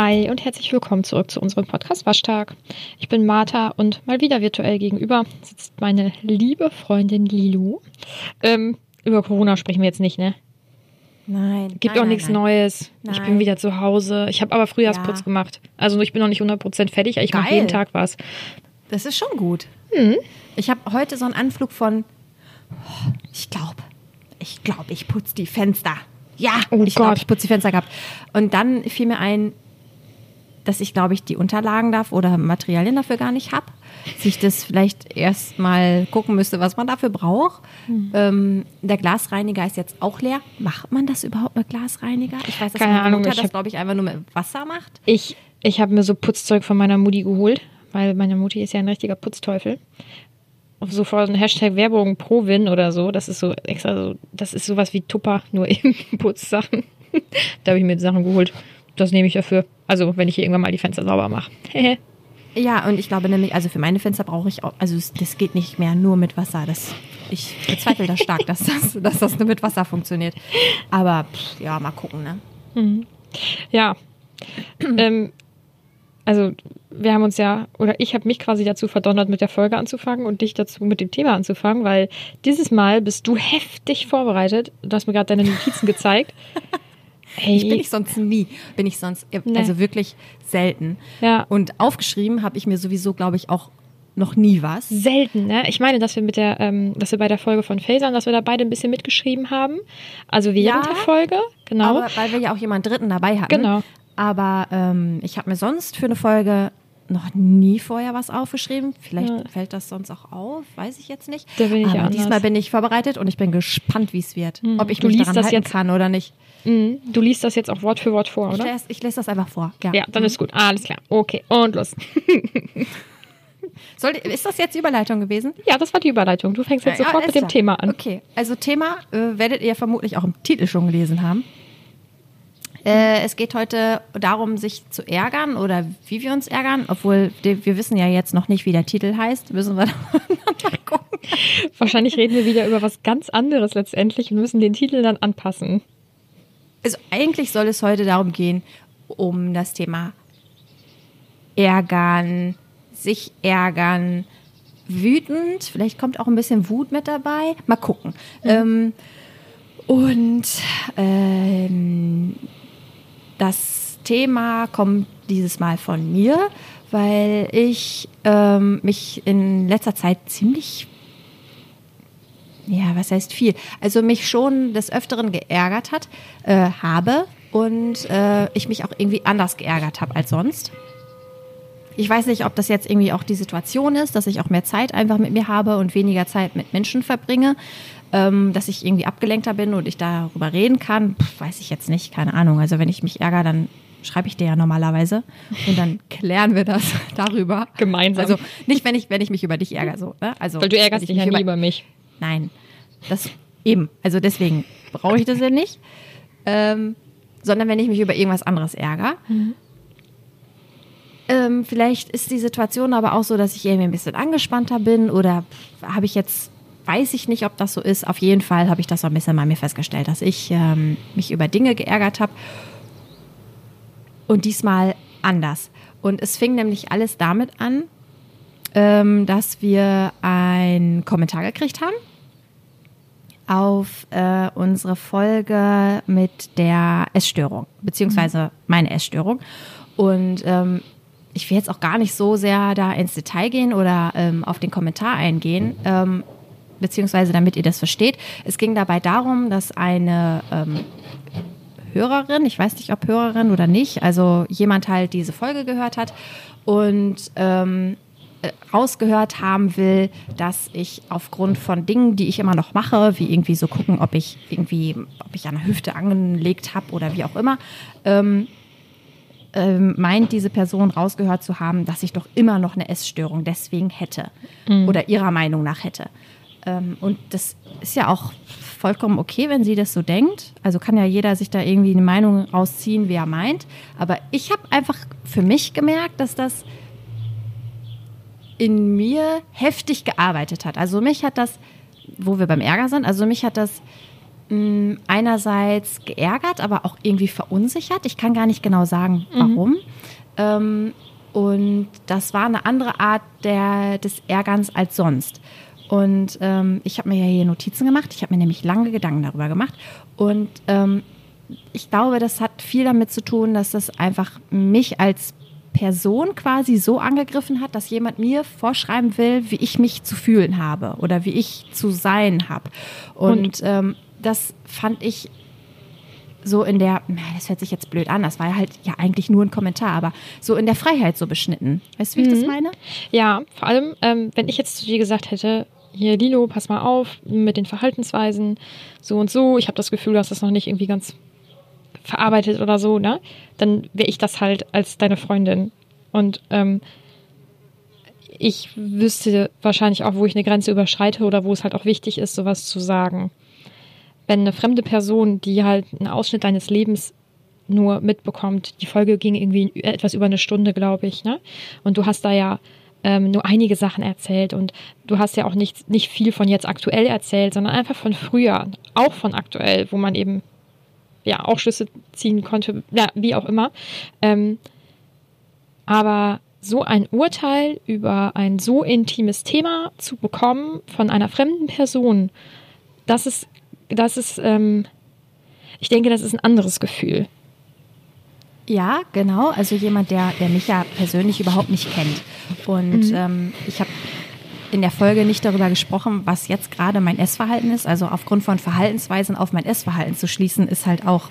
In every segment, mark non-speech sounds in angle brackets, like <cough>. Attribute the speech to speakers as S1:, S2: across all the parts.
S1: Hi und herzlich willkommen zurück zu unserem Podcast Waschtag. Ich bin Martha und mal wieder virtuell gegenüber sitzt meine liebe Freundin Lilu. Ähm, über Corona sprechen wir jetzt nicht, ne?
S2: Nein.
S1: Gibt
S2: nein,
S1: auch nichts
S2: nein.
S1: Neues. Ich bin
S2: Nein.
S1: wieder zu Hause. Ich habe aber Frühjahrsputz
S2: Ja.
S1: gemacht. Also ich bin noch nicht 100% fertig, aber ich mache jeden Tag was.
S2: Das ist schon gut.
S1: Hm.
S2: Ich habe heute so einen Anflug von, oh, ich glaube, ich glaube, ich putze die Fenster. Ja,
S1: Oh
S2: ich glaube, ich putze die Fenster gehabt. Und dann fiel mir ein, dass ich, glaube ich, die Unterlagen darf oder Materialien dafür gar nicht habe. Dass ich das vielleicht erst mal gucken müsste, was man dafür braucht.
S1: Hm.
S2: Ähm, der Glasreiniger ist jetzt auch leer. Macht man das überhaupt mit Glasreiniger? Ich weiß, dass
S1: Keine
S2: meine
S1: Ahnung,
S2: Mutter
S1: ich
S2: das, glaube ich, einfach nur mit Wasser macht.
S1: Ich, ich habe mir so Putzzeug von meiner Mutti geholt, weil meine Mutti ist ja ein richtiger Putzteufel. So vor ein Hashtag Werbung Provin oder so. Das ist so extra so, das ist sowas wie Tupper, nur <laughs> eben Putzsachen. da habe ich mir Sachen geholt. Das nehme ich dafür. Also, wenn ich hier irgendwann mal die Fenster sauber mache. <laughs>
S2: Ja, und ich glaube nämlich, also für meine Fenster brauche ich auch, also das geht nicht mehr nur mit Wasser. Das, ich bezweifle das stark, dass das, <laughs> dass das nur mit Wasser funktioniert. Aber pff, ja, mal gucken, ne?
S1: ja. <clears throat> ähm, also, wir haben uns ja, oder ich habe mich quasi dazu verdonnert, mit der Folge anzufangen und dich dazu mit dem Thema anzufangen, weil dieses Mal bist du heftig vorbereitet. Du hast mir gerade deine Notizen gezeigt. <laughs> Hey,
S2: Ich bin ich sonst nie, bin ich sonst,
S1: Nee.
S2: also wirklich selten.
S1: Ja.
S2: Und aufgeschrieben habe ich mir sowieso, glaube ich, auch noch nie was.
S1: selten, ne? Ich meine, dass wir mit der, ähm, dass wir bei der Folge von Phasern, dass wir da beide ein bisschen mitgeschrieben haben. Also während
S2: Ja,
S1: der Folge, genau.
S2: Aber weil wir ja auch jemanden Dritten dabei hatten.
S1: Genau.
S2: Aber ähm, ich habe mir sonst für eine Folge noch nie vorher was aufgeschrieben. Vielleicht
S1: Ja.
S2: fällt das sonst auch auf, weiß ich jetzt nicht.
S1: Da bin ich
S2: Aber diesmal bin ich vorbereitet und ich bin gespannt, wie es wird. Ob ich
S1: Du
S2: mich daran
S1: das
S2: halten
S1: jetzt-
S2: kann oder nicht.
S1: Mhm. Du liest das jetzt auch Wort für Wort vor,
S2: Ich
S1: oder?
S2: lese, ich lese das einfach vor. Ja.
S1: Ja, dann ist gut. Alles klar. Okay, und los. <laughs>
S2: Soll, ist das jetzt die Überleitung gewesen?
S1: Ja, das war die Überleitung. Du fängst jetzt
S2: Ja,
S1: sofort mit dem
S2: ja.
S1: Thema an.
S2: Okay, also Thema äh, werdet ihr vermutlich auch im Titel schon gelesen haben. Äh, es geht heute darum, sich zu ärgern oder wie wir uns ärgern, obwohl wir wissen ja jetzt noch nicht, wie der Titel heißt. Müssen wir <laughs> dann gucken.
S1: Wahrscheinlich reden wir wieder über was ganz anderes letztendlich und müssen den Titel dann anpassen.
S2: Also eigentlich soll es heute darum gehen, um das Thema Ärgern, sich ärgern, wütend. Vielleicht kommt auch ein bisschen Wut mit dabei. Mal gucken. Ähm, und ähm, das Thema kommt dieses Mal von mir, weil ich ähm, mich in letzter Zeit ziemlich ja, was heißt viel? Also mich schon des Öfteren geärgert hat, äh, habe und äh, ich mich auch irgendwie anders geärgert habe als sonst. Ich weiß nicht, ob das jetzt irgendwie auch die Situation ist, dass ich auch mehr Zeit einfach mit mir habe und weniger Zeit mit Menschen verbringe, ähm, dass ich irgendwie abgelenkter bin und ich darüber reden kann. Pff, weiß ich jetzt nicht, keine Ahnung. Also wenn ich mich ärgere, dann schreibe ich dir ja normalerweise und dann <laughs> klären wir das <laughs> darüber.
S1: Gemeinsam.
S2: Also nicht, wenn ich, wenn ich mich über dich ärgere, so. Ne? Also,
S1: Weil du ärgerst
S2: ich
S1: dich ja
S2: mich
S1: nie über mich.
S2: Nein, das eben. Also deswegen brauche ich das ja nicht. Ähm, sondern wenn ich mich über irgendwas anderes ärgere. Ähm, vielleicht ist die Situation aber auch so, dass ich irgendwie ein bisschen angespannter bin oder habe ich jetzt, weiß ich nicht, ob das so ist. Auf jeden Fall habe ich das so ein bisschen bei mir festgestellt, dass ich ähm, mich über Dinge geärgert habe und diesmal anders. Und es fing nämlich alles damit an, ähm, dass wir einen Kommentar gekriegt haben auf äh, unsere Folge mit der Essstörung, beziehungsweise meine Essstörung. Und ähm, ich will jetzt auch gar nicht so sehr da ins Detail gehen oder ähm, auf den Kommentar eingehen, ähm, beziehungsweise damit ihr das versteht. Es ging dabei darum, dass eine ähm, Hörerin, ich weiß nicht, ob Hörerin oder nicht, also jemand halt diese Folge gehört hat und ähm, äh, rausgehört haben will, dass ich aufgrund von Dingen, die ich immer noch mache, wie irgendwie so gucken, ob ich irgendwie, ob ich an der Hüfte angelegt habe oder wie auch immer, ähm, ähm, meint diese Person rausgehört zu haben, dass ich doch immer noch eine Essstörung deswegen hätte oder ihrer Meinung nach hätte. Ähm, und das ist ja auch vollkommen okay, wenn sie das so denkt. Also kann ja jeder sich da irgendwie eine Meinung rausziehen, wie er meint. Aber ich habe einfach für mich gemerkt, dass das in mir heftig gearbeitet hat. Also mich hat das, wo wir beim Ärger sind, also mich hat das mh, einerseits geärgert, aber auch irgendwie verunsichert. Ich kann gar nicht genau sagen, warum. Ähm, und das war eine andere Art der, des Ärgerns als sonst. Und ähm, ich habe mir ja hier Notizen gemacht. Ich habe mir nämlich lange Gedanken darüber gemacht. Und ähm, ich glaube, das hat viel damit zu tun, dass das einfach mich als Person quasi so angegriffen hat, dass jemand mir vorschreiben will, wie ich mich zu fühlen habe oder wie ich zu sein habe. Und, Und ähm, das fand ich so in der, das hört sich jetzt blöd an, das war halt ja eigentlich nur ein Kommentar, aber so in der Freiheit so beschnitten. Weißt du, wie ich das mhm. meine?
S1: Ja, vor allem, ähm, wenn ich jetzt zu dir gesagt hätte, hier Lilo, pass mal auf mit den Verhaltensweisen, so und so, ich habe das Gefühl, du hast das noch nicht irgendwie ganz verarbeitet oder so, ne? Dann wäre ich das halt als deine Freundin. Und ähm, ich wüsste wahrscheinlich auch, wo ich eine Grenze überschreite oder wo es halt auch wichtig ist, sowas zu sagen wenn eine fremde Person, die halt einen Ausschnitt deines Lebens nur mitbekommt, die Folge ging irgendwie etwas über eine Stunde, glaube ich, ne? Und du hast da ja ähm, nur einige Sachen erzählt und du hast ja auch nicht, nicht viel von jetzt aktuell erzählt, sondern einfach von früher, auch von aktuell, wo man eben ja auch Schlüsse ziehen konnte, ja, wie auch immer. Ähm, aber so ein Urteil über ein so intimes Thema zu bekommen von einer fremden Person, das ist das ist, ähm, ich denke, das ist ein anderes Gefühl.
S2: Ja, genau. Also jemand, der, der mich ja persönlich überhaupt nicht kennt. Und mhm. ähm, ich habe in der Folge nicht darüber gesprochen, was jetzt gerade mein Essverhalten ist. Also aufgrund von Verhaltensweisen auf mein Essverhalten zu schließen, ist halt auch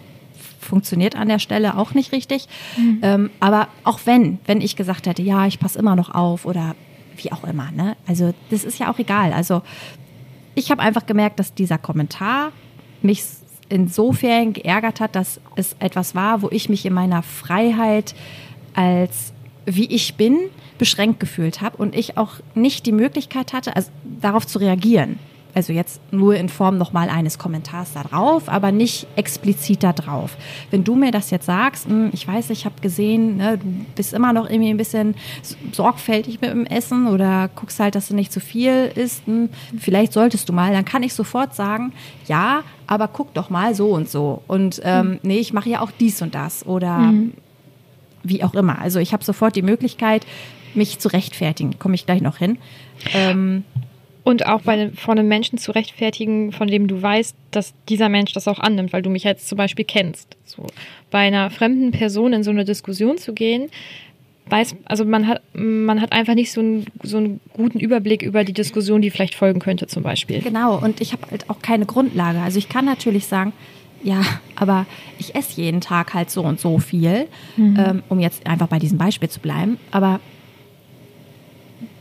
S2: funktioniert an der Stelle auch nicht richtig. Mhm. Ähm, aber auch wenn, wenn ich gesagt hätte, ja, ich passe immer noch auf oder wie auch immer, ne? Also das ist ja auch egal. Also ich habe einfach gemerkt, dass dieser Kommentar mich insofern geärgert hat, dass es etwas war, wo ich mich in meiner Freiheit als wie ich bin beschränkt gefühlt habe und ich auch nicht die Möglichkeit hatte, also darauf zu reagieren. Also jetzt nur in Form nochmal eines Kommentars da drauf, aber nicht explizit da drauf. Wenn du mir das jetzt sagst, hm, ich weiß, ich habe gesehen, ne, du bist immer noch irgendwie ein bisschen sorgfältig mit dem Essen oder guckst halt, dass du nicht zu viel isst, hm, vielleicht solltest du mal, dann kann ich sofort sagen, ja, aber guck doch mal so und so. Und ähm, mhm. nee, ich mache ja auch dies und das oder mhm. wie auch immer. Also ich habe sofort die Möglichkeit, mich zu rechtfertigen. Komme ich gleich noch hin. Ähm,
S1: und auch bei, vor einem Menschen zu rechtfertigen, von dem du weißt, dass dieser Mensch das auch annimmt, weil du mich jetzt zum Beispiel kennst. So, bei einer fremden Person in so eine Diskussion zu gehen, weiß, also man hat, man hat einfach nicht so einen, so einen guten Überblick über die Diskussion, die vielleicht folgen könnte, zum Beispiel.
S2: Genau, und ich habe halt auch keine Grundlage. Also ich kann natürlich sagen, ja, aber ich esse jeden Tag halt so und so viel, mhm. ähm, um jetzt einfach bei diesem Beispiel zu bleiben. Aber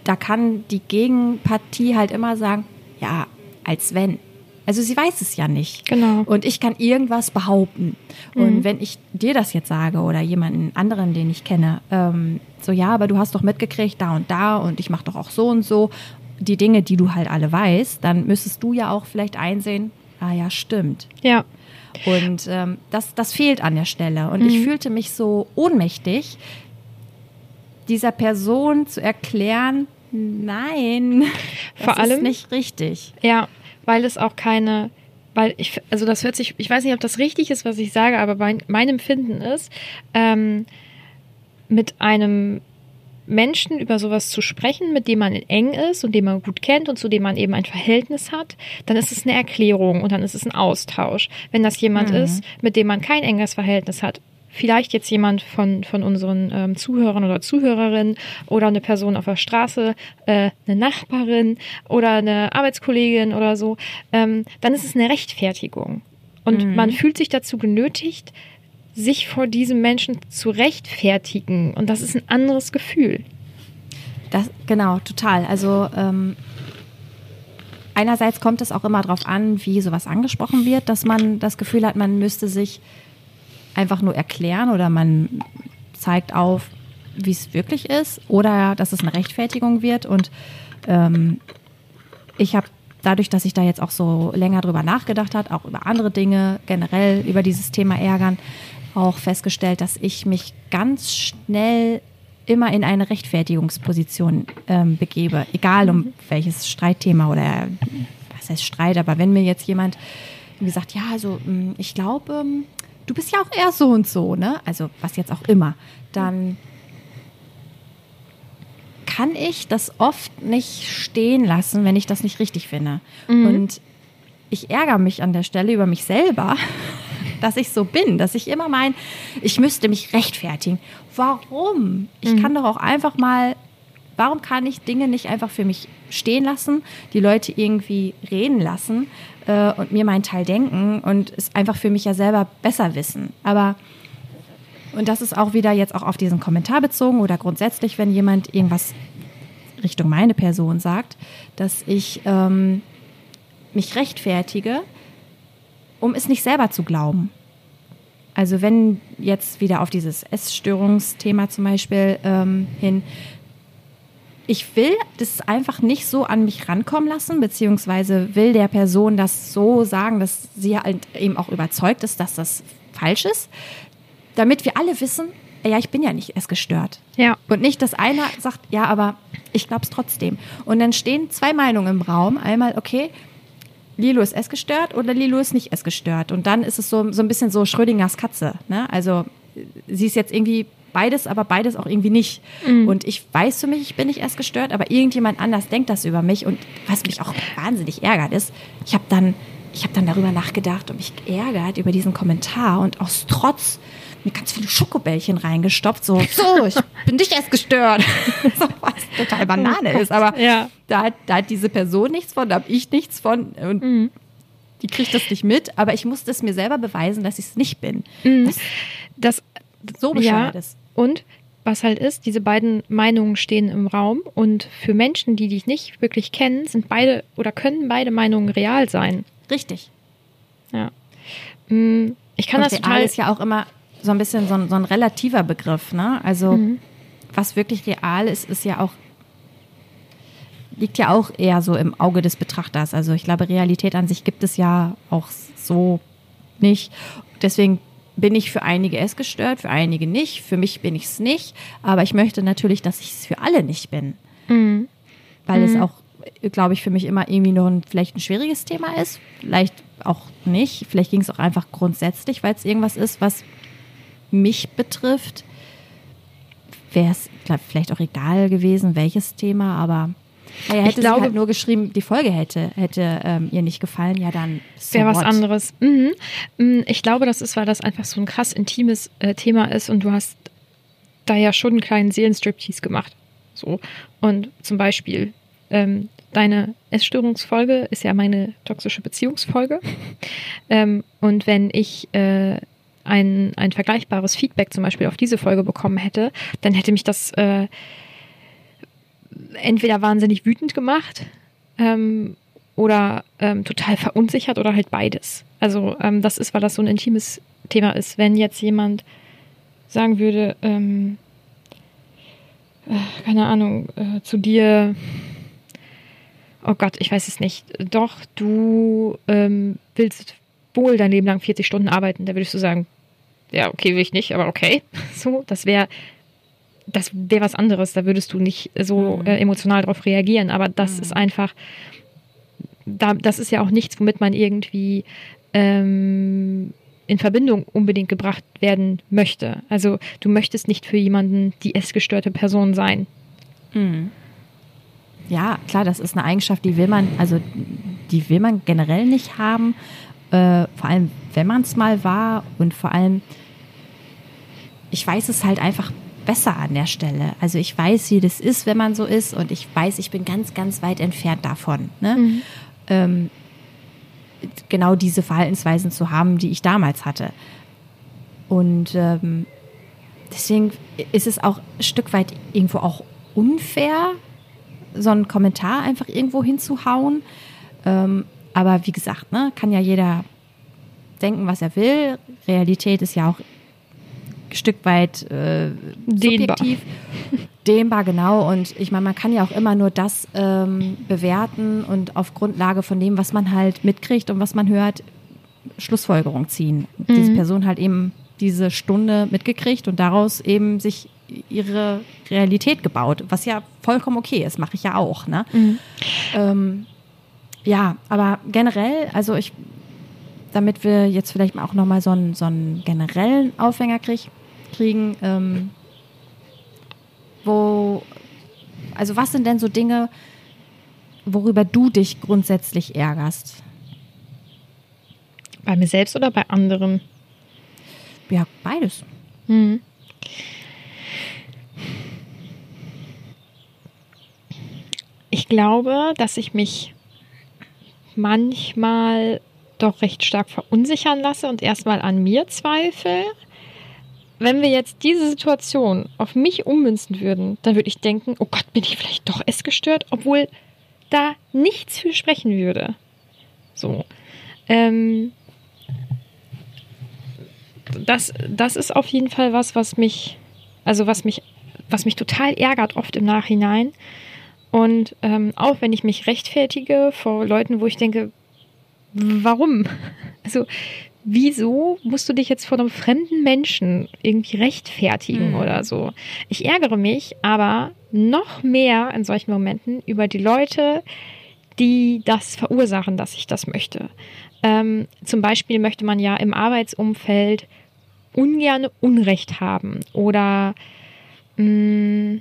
S2: da kann die Gegenpartie halt immer sagen, ja, als wenn. Also sie weiß es ja nicht.
S1: Genau.
S2: Und ich kann irgendwas behaupten. Und mhm. wenn ich dir das jetzt sage oder jemanden anderen, den ich kenne, ähm, so ja, aber du hast doch mitgekriegt, da und da und ich mache doch auch so und so, die Dinge, die du halt alle weißt, dann müsstest du ja auch vielleicht einsehen, ah ja, stimmt.
S1: Ja.
S2: Und ähm, das, das fehlt an der Stelle. Und mhm. ich fühlte mich so ohnmächtig, dieser Person zu erklären, Nein, <laughs>
S1: das Vor allem,
S2: ist nicht richtig.
S1: Ja, weil es auch keine, weil ich, also das hört sich, ich weiß nicht, ob das richtig ist, was ich sage, aber mein, mein Empfinden ist, ähm, mit einem Menschen über sowas zu sprechen, mit dem man eng ist und den man gut kennt und zu dem man eben ein Verhältnis hat, dann ist es eine Erklärung und dann ist es ein Austausch. Wenn das jemand mhm. ist, mit dem man kein enges Verhältnis hat, vielleicht jetzt jemand von, von unseren ähm, Zuhörern oder Zuhörerinnen oder eine Person auf der Straße, äh, eine Nachbarin oder eine Arbeitskollegin oder so, ähm, dann ist es eine Rechtfertigung. Und mhm. man fühlt sich dazu genötigt, sich vor diesem Menschen zu rechtfertigen. Und das ist ein anderes Gefühl.
S2: Das, genau, total. Also ähm, einerseits kommt es auch immer darauf an, wie sowas angesprochen wird, dass man das Gefühl hat, man müsste sich einfach nur erklären oder man zeigt auf, wie es wirklich ist oder dass es eine Rechtfertigung wird. Und ähm, ich habe dadurch, dass ich da jetzt auch so länger drüber nachgedacht habe, auch über andere Dinge, generell über dieses Thema Ärgern, auch festgestellt, dass ich mich ganz schnell immer in eine Rechtfertigungsposition ähm, begebe, egal um welches Streitthema oder was heißt Streit, aber wenn mir jetzt jemand gesagt, ja, also mm, ich glaube, ähm, du bist ja auch eher so und so, ne? Also was jetzt auch immer. Dann kann ich das oft nicht stehen lassen, wenn ich das nicht richtig finde. Mhm. Und ich ärgere mich an der Stelle über mich selber, <laughs> dass ich so bin, dass ich immer mein, ich müsste mich rechtfertigen. Warum? Ich mhm. kann doch auch einfach mal, warum kann ich Dinge nicht einfach für mich stehen lassen, die Leute irgendwie reden lassen äh, und mir meinen Teil denken und es einfach für mich ja selber besser wissen. Aber und das ist auch wieder jetzt auch auf diesen Kommentar bezogen oder grundsätzlich, wenn jemand irgendwas Richtung meine Person sagt, dass ich ähm, mich rechtfertige, um es nicht selber zu glauben. Also wenn jetzt wieder auf dieses Essstörungsthema zum Beispiel ähm, hin, ich will das einfach nicht so an mich rankommen lassen, beziehungsweise will der Person das so sagen, dass sie halt eben auch überzeugt ist, dass das falsch ist, damit wir alle wissen, ja, ich bin ja nicht essgestört.
S1: Ja.
S2: Und nicht, dass einer sagt, ja, aber ich glaube es trotzdem. Und dann stehen zwei Meinungen im Raum. Einmal, okay, Lilo ist essgestört oder Lilo ist nicht essgestört. Und dann ist es so, so ein bisschen so Schrödingers Katze. Ne? Also sie ist jetzt irgendwie beides, aber beides auch irgendwie nicht. Mhm. Und ich weiß für mich, ich bin nicht essgestört, aber irgendjemand anders denkt das über mich. Und was mich auch wahnsinnig ärgert ist, ich habe dann, ich habe dann darüber nachgedacht und mich geärgert über diesen Kommentar und aus Trotz mir ganz viele Schokobällchen reingestopft. So, <laughs> so, ich bin nicht erst gestört. <laughs> so, was total Banane ist. Aber
S1: ja.
S2: da, hat, da hat diese Person nichts von, da habe ich nichts von. Und mhm. die kriegt das nicht mit. Aber ich musste es mir selber beweisen, dass ich es nicht bin.
S1: Mhm. Das, das so bescheuert ja. ist. Und was halt ist, diese beiden Meinungen stehen im Raum und für Menschen, die dich nicht wirklich kennen, sind beide oder können beide Meinungen real sein.
S2: Richtig.
S1: Ja. Mm, ich kann und das
S2: real total ist ja auch immer so ein bisschen so ein, so ein relativer Begriff. Ne? Also mhm. was wirklich real ist, ist ja auch liegt ja auch eher so im Auge des Betrachters. Also ich glaube, Realität an sich gibt es ja auch so nicht. Deswegen bin ich für einige es gestört, für einige nicht. Für mich bin ich es nicht. Aber ich möchte natürlich, dass ich es für alle nicht bin. Mhm. Weil mhm. es auch, glaube ich, für mich immer irgendwie noch ein, vielleicht ein schwieriges Thema ist. Vielleicht auch nicht. Vielleicht ging es auch einfach grundsätzlich, weil es irgendwas ist, was mich betrifft, wäre es vielleicht auch egal gewesen, welches Thema, aber naja, hätte ich glaube, halt nur geschrieben, die Folge hätte, hätte ähm, ihr nicht gefallen, ja dann.
S1: So wäre was anderes. Mhm. Mm, ich glaube, das ist, weil das einfach so ein krass intimes äh, Thema ist und du hast da ja schon einen kleinen Seelenstriptease gemacht. So. Und zum Beispiel, ähm, deine Essstörungsfolge ist ja meine toxische Beziehungsfolge. <laughs> ähm, und wenn ich äh, ein, ein vergleichbares Feedback zum Beispiel auf diese Folge bekommen hätte, dann hätte mich das äh, entweder wahnsinnig wütend gemacht ähm, oder ähm, total verunsichert oder halt beides. Also ähm, das ist, weil das so ein intimes Thema ist. Wenn jetzt jemand sagen würde, ähm, äh, keine Ahnung, äh, zu dir, oh Gott, ich weiß es nicht, doch, du ähm, willst wohl dein Leben lang 40 Stunden arbeiten, da würdest du sagen, ja, okay, will ich nicht, aber okay. <laughs> So, das wäre das wäre was anderes, da würdest du nicht so mhm. äh, emotional darauf reagieren, aber das mhm. ist einfach, da, das ist ja auch nichts, womit man irgendwie ähm, in Verbindung unbedingt gebracht werden möchte. Also du möchtest nicht für jemanden die essgestörte Person sein.
S2: Mhm. Ja, klar, das ist eine Eigenschaft, die will man, also die will man generell nicht haben. Äh, vor allem, wenn man es mal war und vor allem, ich weiß es halt einfach besser an der Stelle. Also ich weiß, wie das ist, wenn man so ist und ich weiß, ich bin ganz, ganz weit entfernt davon. Ne? Mhm. Ähm, genau diese Verhaltensweisen zu haben, die ich damals hatte. Und ähm, deswegen ist es auch ein Stück weit irgendwo auch unfair, so einen Kommentar einfach irgendwo hinzuhauen. Ähm, aber wie gesagt, ne, kann ja jeder denken, was er will. Realität ist ja auch Stück weit äh, dehnbar. subjektiv. Dehnbar, genau. Und ich meine, man kann ja auch immer nur das ähm, bewerten und auf Grundlage von dem, was man halt mitkriegt und was man hört, Schlussfolgerung ziehen. Mhm. Diese Person halt eben diese Stunde mitgekriegt und daraus eben sich ihre Realität gebaut, was ja vollkommen okay ist, mache ich ja auch. Ne? Mhm. Ähm, ja, aber generell, also ich, damit wir jetzt vielleicht auch nochmal so einen, so einen generellen Aufhänger krieg, kriegen, ähm, wo, also was sind denn so Dinge, worüber du dich grundsätzlich ärgerst?
S1: Bei mir selbst oder bei anderen?
S2: Ja, beides.
S1: Mhm. Ich glaube, dass ich mich manchmal doch recht stark verunsichern lasse und erstmal an mir zweifle. Wenn wir jetzt diese Situation auf mich ummünzen würden, dann würde ich denken, oh Gott, bin ich vielleicht doch essgestört, obwohl da nichts für sprechen würde. So. Ähm, das, das ist auf jeden Fall was, was mich, also was mich, was mich total ärgert oft im Nachhinein. Und ähm, auch wenn ich mich rechtfertige vor Leuten, wo ich denke, warum? <laughs> Also, wieso musst du dich jetzt vor einem fremden Menschen irgendwie rechtfertigen mhm. oder so? Ich ärgere mich aber noch mehr in solchen Momenten über die Leute, die das verursachen, dass ich das möchte. Ähm, zum Beispiel möchte man ja im Arbeitsumfeld ungern Unrecht haben oder mh, mm,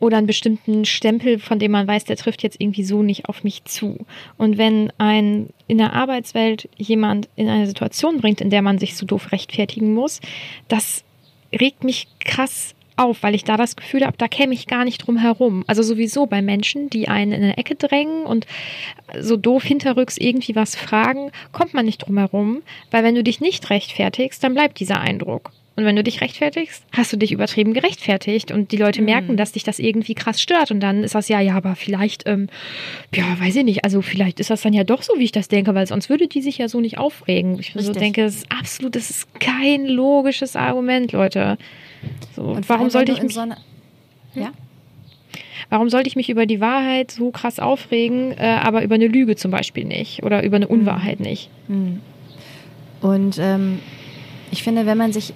S1: oder einen bestimmten Stempel, von dem man weiß, der trifft jetzt irgendwie so nicht auf mich zu. Und wenn ein in der Arbeitswelt jemand in eine Situation bringt, in der man sich so doof rechtfertigen muss, das regt mich krass auf, weil ich da das Gefühl habe, da käme ich gar nicht drum herum. Also sowieso bei Menschen, die einen in eine Ecke drängen und so doof hinterrücks irgendwie was fragen, kommt man nicht drum herum, weil wenn du dich nicht rechtfertigst, dann bleibt dieser Eindruck. Und wenn du dich rechtfertigst, hast du dich übertrieben gerechtfertigt und die Leute mhm. merken, dass dich das irgendwie krass stört und dann ist das ja, ja, aber vielleicht, ähm, ja, weiß ich nicht, also vielleicht ist das dann ja doch so, wie ich das denke, weil sonst würde die sich ja so nicht aufregen. Ich Richtig. so denke, das ist absolut, das ist kein logisches Argument, Leute. So, und warum sollte ich mich, so eine, hm? ja? Warum sollte ich mich über die Wahrheit so krass aufregen, äh, aber über eine Lüge zum Beispiel nicht oder über eine mhm. Unwahrheit mhm. nicht?
S2: Und ähm, ich finde, wenn man sich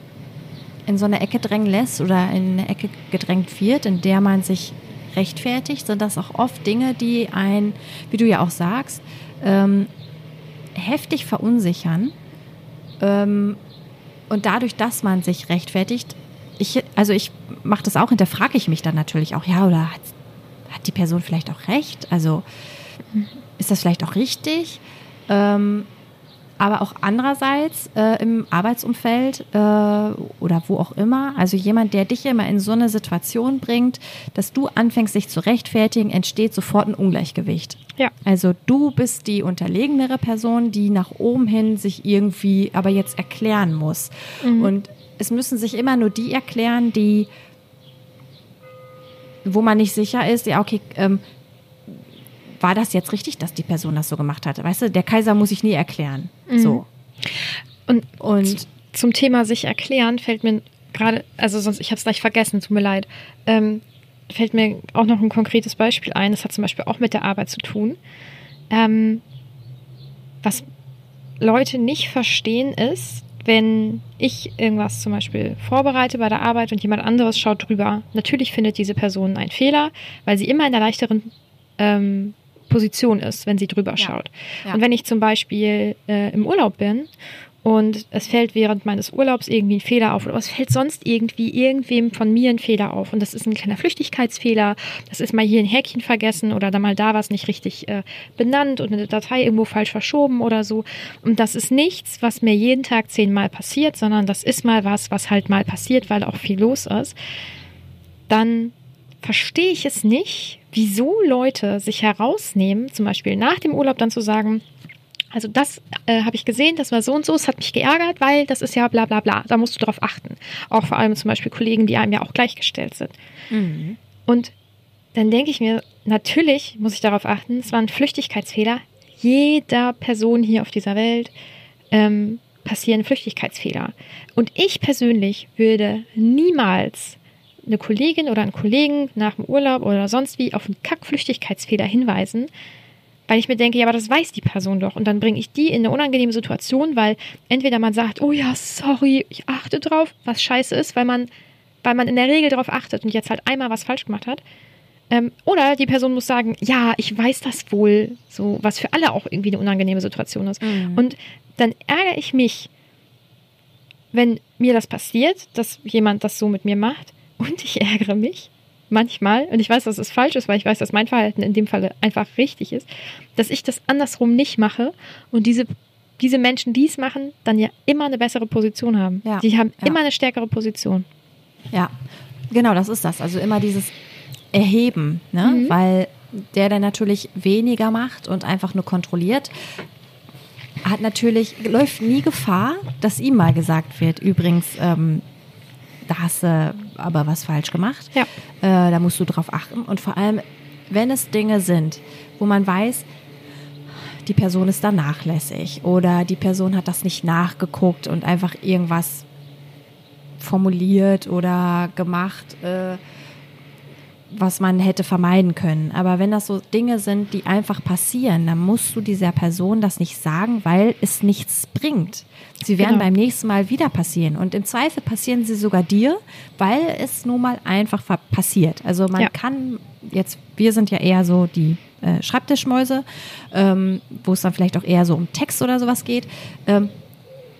S2: in so eine Ecke drängen lässt oder in eine Ecke gedrängt wird, in der man sich rechtfertigt, sind das auch oft Dinge, die ein, wie du ja auch sagst, ähm, heftig verunsichern. Ähm, und dadurch, dass man sich rechtfertigt, ich, also ich mache das auch, hinterfrage ich mich dann natürlich auch, ja, oder hat, hat die Person vielleicht auch recht? Also ist das vielleicht auch richtig? Ähm, aber auch andererseits äh, im Arbeitsumfeld äh, oder wo auch immer, also jemand, der dich immer in so eine Situation bringt, dass du anfängst, sich zu rechtfertigen, entsteht sofort ein Ungleichgewicht.
S1: Ja.
S2: Also du bist die unterlegenere Person, die nach oben hin sich irgendwie aber jetzt erklären muss. Mhm. Und es müssen sich immer nur die erklären, die wo man nicht sicher ist, ja, okay, ähm, war das jetzt richtig, dass die Person das so gemacht hat? Weißt du, der Kaiser muss sich nie erklären. Mhm. So.
S1: Und, und zum Thema sich erklären fällt mir gerade, also sonst, ich habe es gleich vergessen, tut mir leid, ähm, fällt mir auch noch ein konkretes Beispiel ein. Das hat zum Beispiel auch mit der Arbeit zu tun. Ähm, was Leute nicht verstehen ist, wenn ich irgendwas zum Beispiel vorbereite bei der Arbeit und jemand anderes schaut drüber, natürlich findet diese Person einen Fehler, weil sie immer in der leichteren ähm, Position ist, wenn sie drüber schaut. Ja. Und wenn ich zum Beispiel äh, im Urlaub bin und es fällt während meines Urlaubs irgendwie ein Fehler auf oder es fällt sonst irgendwie irgendwem von mir ein Fehler auf und das ist ein kleiner Flüchtigkeitsfehler, das ist mal hier ein Häkchen vergessen oder da mal da was nicht richtig äh, benannt und eine Datei irgendwo falsch verschoben oder so und das ist nichts, was mir jeden Tag zehnmal passiert, sondern das ist mal was, was halt mal passiert, weil auch viel los ist, dann verstehe ich es nicht, wieso Leute sich herausnehmen, zum Beispiel nach dem Urlaub dann zu sagen, also das äh, habe ich gesehen, das war so und so, es hat mich geärgert, weil das ist ja bla bla bla. Da musst du darauf achten. Auch vor allem zum Beispiel Kollegen, die einem ja auch gleichgestellt sind. Mhm. Und dann denke ich mir, natürlich muss ich darauf achten, es war ein Flüchtigkeitsfehler. Jeder Person hier auf dieser Welt ähm, passieren Flüchtigkeitsfehler. Und ich persönlich würde niemals eine Kollegin oder einen Kollegen nach dem Urlaub oder sonst wie auf einen Kackflüchtigkeitsfehler hinweisen, weil ich mir denke, ja, aber das weiß die Person doch. Und dann bringe ich die in eine unangenehme Situation, weil entweder man sagt, oh ja, sorry, ich achte drauf, was scheiße ist, weil man, weil man in der Regel darauf achtet und jetzt halt einmal was falsch gemacht hat. Ähm, oder die Person muss sagen, ja, ich weiß das wohl, so was für alle auch irgendwie eine unangenehme Situation ist.
S2: Mhm.
S1: Und dann ärgere ich mich, wenn mir das passiert, dass jemand das so mit mir macht. Und ich ärgere mich manchmal, und ich weiß, dass es falsch ist, weil ich weiß, dass mein Verhalten in dem Falle einfach richtig ist, dass ich das andersrum nicht mache und diese, diese Menschen, die es machen, dann ja immer eine bessere Position haben.
S2: Ja,
S1: Die haben
S2: ja.
S1: immer eine stärkere Position.
S2: Ja, genau, das ist das. Also immer dieses Erheben, ne? weil der, der natürlich weniger macht und einfach nur kontrolliert, hat natürlich, läuft nie Gefahr, dass ihm mal gesagt wird, übrigens, ähm, da hast du aber was falsch gemacht.
S1: Ja.
S2: Äh, da musst du drauf achten. Und vor allem, wenn es Dinge sind, wo man weiß, die Person ist da nachlässig oder die Person hat das nicht nachgeguckt und einfach irgendwas formuliert oder gemacht, äh, was man hätte vermeiden können. Aber wenn das so Dinge sind, die einfach passieren, dann musst du dieser Person das nicht sagen, weil es nichts bringt. Sie werden
S1: Genau.
S2: beim nächsten Mal wieder passieren. Und im Zweifel passieren sie sogar dir, weil es nun mal einfach passiert. Also man
S1: Ja.
S2: kann jetzt, wir sind ja eher so die äh, Schreibtischmäuse, ähm, wo es dann vielleicht auch eher so um Text oder sowas geht. Ähm,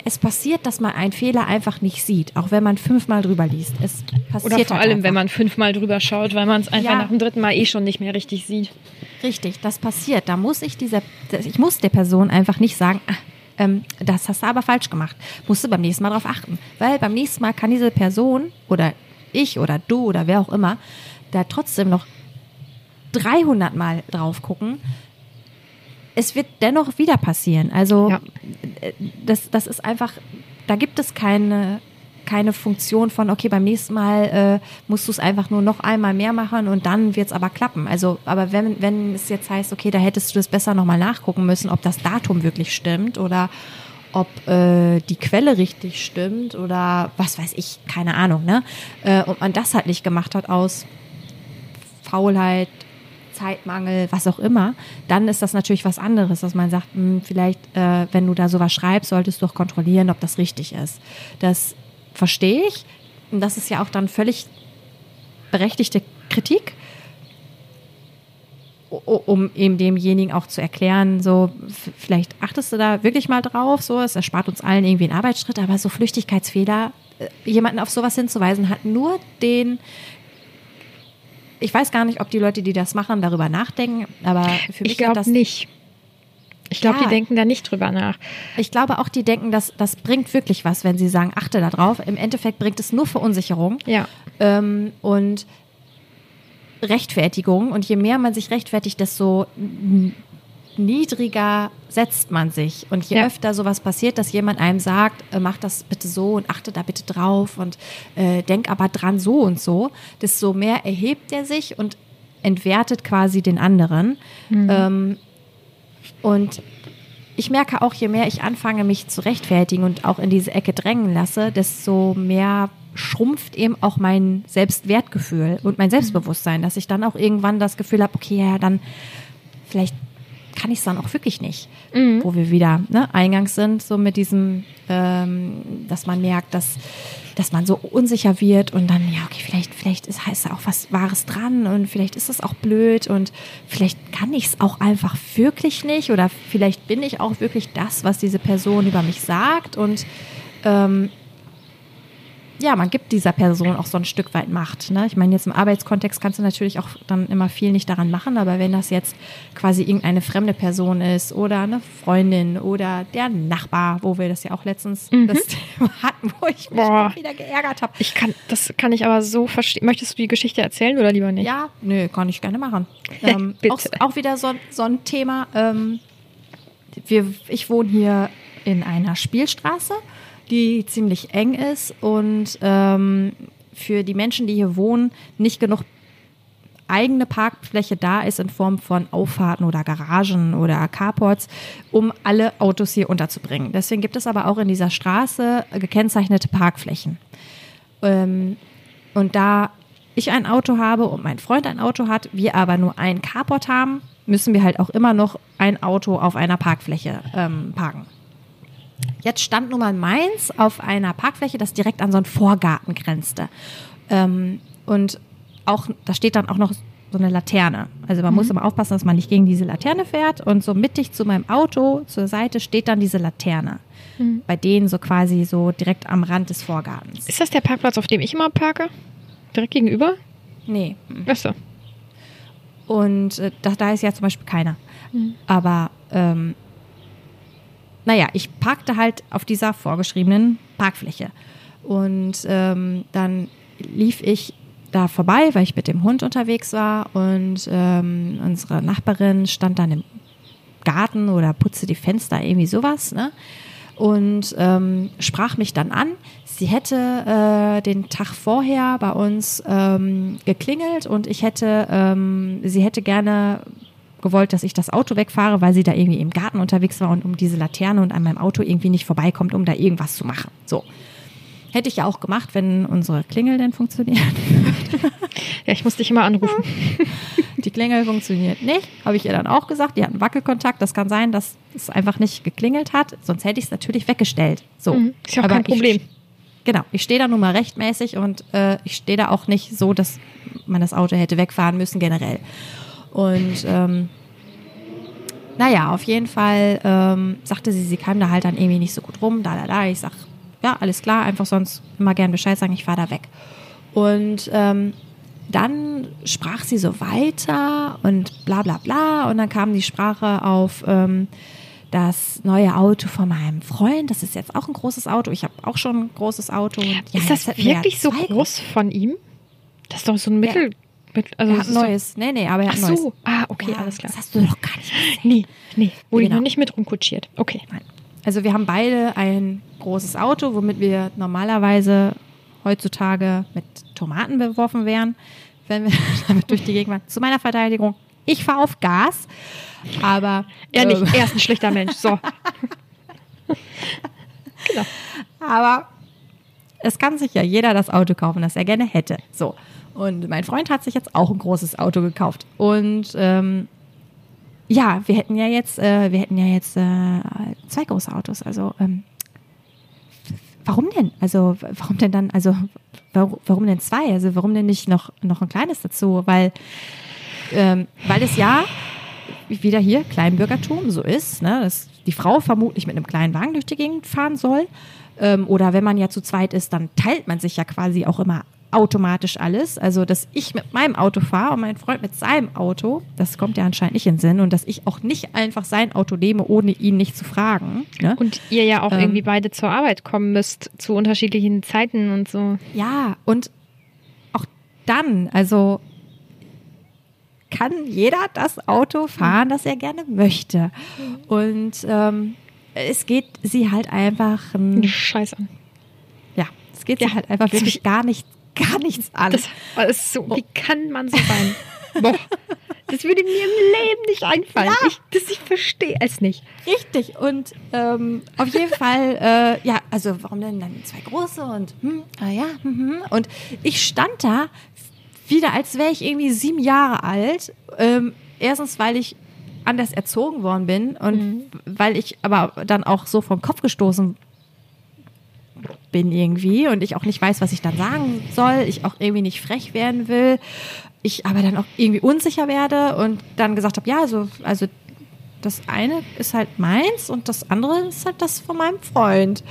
S2: es passiert, dass man einen Fehler einfach nicht sieht, auch wenn man fünfmal drüber liest. Es passiert
S1: Oder vor
S2: halt
S1: allem, wenn
S2: einfach.
S1: man fünfmal drüber schaut, weil man es einfach
S2: Ja.
S1: nach dem dritten Mal eh schon nicht mehr richtig sieht.
S2: Richtig, das passiert. Da muss ich dieser, ich muss der Person einfach nicht sagen, ah, ähm, das hast du aber falsch gemacht. Musst du beim nächsten Mal darauf achten. Weil beim nächsten Mal kann diese Person oder ich oder du oder wer auch immer da trotzdem noch 300 Mal drauf gucken. Es wird dennoch wieder passieren. Also
S1: Ja.
S2: äh, das, das ist einfach, da gibt es keine, keine Funktion von, okay, beim nächsten Mal äh, musst du es einfach nur noch einmal mehr machen und dann wird es aber klappen. Also, aber wenn, wenn es jetzt heißt, okay, da hättest du das besser nochmal nachgucken müssen, ob das Datum wirklich stimmt oder ob äh, die Quelle richtig stimmt oder was weiß ich, keine Ahnung, ne? Äh, und man das halt nicht gemacht hat aus Faulheit, Zeitmangel, was auch immer, dann ist das natürlich was anderes, dass man sagt, hm, vielleicht, äh, wenn du da sowas schreibst, solltest du auch kontrollieren, ob das richtig ist. Das verstehe ich. Und das ist ja auch dann völlig berechtigte Kritik, um eben demjenigen auch zu erklären, so vielleicht achtest du da wirklich mal drauf, so es erspart uns allen irgendwie einen Arbeitsschritt, aber so Flüchtigkeitsfehler, äh, jemanden auf sowas hinzuweisen, hat nur den ich weiß gar nicht, ob die Leute, die das machen, darüber nachdenken, aber für mich
S1: Ich glaube nicht. Ich glaube,
S2: Ja.
S1: die denken da nicht drüber nach.
S2: Ich glaube auch, die denken, dass das bringt wirklich was, wenn sie sagen, achte da drauf. Im Endeffekt bringt es nur Verunsicherung
S1: Ja.
S2: ähm, und Rechtfertigung. Und je mehr man sich rechtfertigt, desto niedriger setzt man sich. Und je
S1: Ja.
S2: öfter sowas passiert, dass jemand einem sagt, äh, mach das bitte so und achte da bitte drauf und äh, denk aber dran so und so, desto mehr erhebt er sich und entwertet quasi den anderen. Ähm, und ich merke auch, je mehr ich anfange, mich zu rechtfertigen und auch in diese Ecke drängen lasse, desto mehr schrumpft eben auch mein Selbstwertgefühl und mein Selbstbewusstsein, dass ich dann auch irgendwann das Gefühl habe, okay, ja, dann vielleicht kann ich es dann auch wirklich nicht. Wo wir wieder ne, eingangs sind, so mit diesem, ähm, dass man merkt, dass, dass man so unsicher wird und dann, ja, okay, vielleicht, vielleicht ist, heißt da auch was Wahres dran und vielleicht ist es auch blöd und vielleicht kann ich es auch einfach wirklich nicht oder vielleicht bin ich auch wirklich das, was diese Person über mich sagt und ähm, ja, man gibt dieser Person auch so ein Stück weit Macht. Ne? Ich meine, jetzt im Arbeitskontext kannst du natürlich auch dann immer viel nicht daran machen, aber wenn das jetzt quasi irgendeine fremde Person ist oder eine Freundin oder der Nachbar, wo wir das ja auch letztens das Thema hatten, wo ich mich
S1: Boah.
S2: wieder geärgert habe.
S1: Ich kann, das kann ich aber so verstehen. Möchtest du die Geschichte erzählen oder lieber nicht?
S2: Ja, nö, kann ich gerne machen. Ähm,
S1: Bitte.
S2: auch, auch wieder so, so ein Thema. Ähm, wir, ich wohne hier in einer Spielstraße, die ziemlich eng ist und ähm, für die Menschen, die hier wohnen, nicht genug eigene Parkfläche da ist in Form von Auffahrten oder Garagen oder Carports, um alle Autos hier unterzubringen. Deswegen gibt es aber auch in dieser Straße gekennzeichnete Parkflächen. Ähm, und da ich ein Auto habe und mein Freund ein Auto hat, wir aber nur einen Carport haben, müssen wir halt auch immer noch ein Auto auf einer Parkfläche ähm, parken. Jetzt stand nun mal meins auf einer Parkfläche, das direkt an so einen Vorgarten grenzte. Ähm, und auch, da steht dann auch noch so eine Laterne. Also man muss immer aufpassen, dass man nicht gegen diese Laterne fährt. Und so mittig zu meinem Auto, zur Seite, steht dann diese Laterne. Bei denen so quasi so direkt am Rand des Vorgartens.
S1: Ist das der Parkplatz, auf dem ich immer parke? Direkt gegenüber?
S2: Nee.
S1: Achso.
S2: Und äh, da, da ist ja zum Beispiel keiner. Aber ähm, naja, ich parkte halt auf dieser vorgeschriebenen Parkfläche. Und ähm, dann lief ich da vorbei, weil ich mit dem Hund unterwegs war. Und ähm, unsere Nachbarin stand dann im Garten oder putzte die Fenster, irgendwie sowas. Ne? Und ähm, sprach mich dann an. Sie hätte äh, den Tag vorher bei uns ähm, geklingelt und ich hätte, ähm, sie hätte gerne gewollt, dass ich das Auto wegfahre, weil sie da irgendwie im Garten unterwegs war und um diese Laterne und an meinem Auto irgendwie nicht vorbeikommt, um da irgendwas zu machen. So. Hätte ich ja auch gemacht, wenn unsere Klingel denn funktioniert. <laughs>
S1: Ja, ich muss dich immer anrufen.
S2: Die Klingel funktioniert nicht, habe ich ihr dann auch gesagt. Die hat einen Wackelkontakt. Das kann sein, dass es einfach nicht geklingelt hat. Sonst hätte ich es natürlich weggestellt. So.
S1: Mhm, ist ja kein Problem.
S2: Ich, genau. Ich stehe da nun mal rechtmäßig und äh, ich stehe da auch nicht so, dass man das Auto hätte wegfahren müssen generell. Und ähm, naja, auf jeden Fall ähm, sagte sie, sie kam da halt dann irgendwie nicht so gut rum. Da, da, da. Ich sag, ja, alles klar, einfach sonst immer gern Bescheid sagen, ich fahre da weg. Und ähm, dann sprach sie so weiter und bla bla bla. Und dann kam die Sprache auf ähm, das neue Auto von meinem Freund. Das ist jetzt auch ein großes Auto. Ich habe auch schon ein großes Auto. Und ja,
S1: ist das
S2: wir
S1: wirklich
S2: ja
S1: so groß von ihm? Das ist doch so ein Mittel. Mit, also
S2: Er hat neues. Nee, nee, aber er
S1: Doch,
S2: hat
S1: ach
S2: neues.
S1: so. Ah, okay,
S2: Ja,
S1: alles klar.
S2: Das hast du doch gar nicht gesehen.
S1: Nee, nee. Wurde
S2: Genau.
S1: noch nicht mit rumkutschiert. Okay.
S2: Nein. Also wir haben beide ein großes Auto, womit wir normalerweise heutzutage mit Tomaten beworfen wären, wenn wir <laughs> damit durch die Gegend fahren. Zu meiner Verteidigung, ich fahre auf Gas, aber
S1: Er
S2: äh,
S1: nicht. Er ist ein schlechter Mensch. So. <laughs>
S2: aber es kann sich ja jeder das Auto kaufen, das er gerne hätte. So. Und mein Freund hat sich jetzt auch ein großes Auto gekauft. Und ähm, ja, wir hätten ja jetzt, äh, wir hätten ja jetzt äh, zwei große Autos. Also ähm, warum denn? Also warum denn dann? Also warum, denn zwei? Also warum denn nicht noch noch ein kleines dazu? Weil ähm, weil es ja wieder hier Kleinbürgertum so ist, ne, dass die Frau vermutlich mit einem kleinen Wagen durch die Gegend fahren soll. Ähm, oder wenn man ja zu zweit ist, dann teilt man sich ja quasi auch immer automatisch alles. Also, dass ich mit meinem Auto fahre und mein Freund mit seinem Auto, das kommt ja anscheinend nicht in den Sinn. Und dass ich auch nicht einfach sein Auto nehme, ohne ihn nicht zu fragen. Ne?
S1: Und ihr ja auch
S2: Ähm.
S1: irgendwie beide zur Arbeit kommen müsst, zu unterschiedlichen Zeiten und so.
S2: Ja, und auch dann, also kann jeder das Auto fahren, das er gerne möchte. Und ähm, es geht sie halt einfach, ähm,
S1: Scheiße.
S2: ja, es geht sie
S1: Ja,
S2: halt einfach wirklich gar nicht, gar nichts an.
S1: Das war so. Wie kann man so sein? <laughs> Boah. Das würde mir im Leben nicht einfallen. Ich, das, ich verstehe es nicht.
S2: Richtig. Und ähm, auf jeden Fall, äh, ja, also warum denn dann zwei große und hm, ah ja, hm, hm. und ich stand da wieder, als wäre ich irgendwie sieben Jahre alt. Ähm, erstens, weil ich anders erzogen worden bin und weil ich aber dann auch so vom Kopf gestoßen bin irgendwie und ich auch nicht weiß, was ich dann sagen soll, ich auch irgendwie nicht frech werden will, ich aber dann auch irgendwie unsicher werde und dann gesagt habe, ja, also, also das eine ist halt meins und das andere ist halt das von meinem Freund.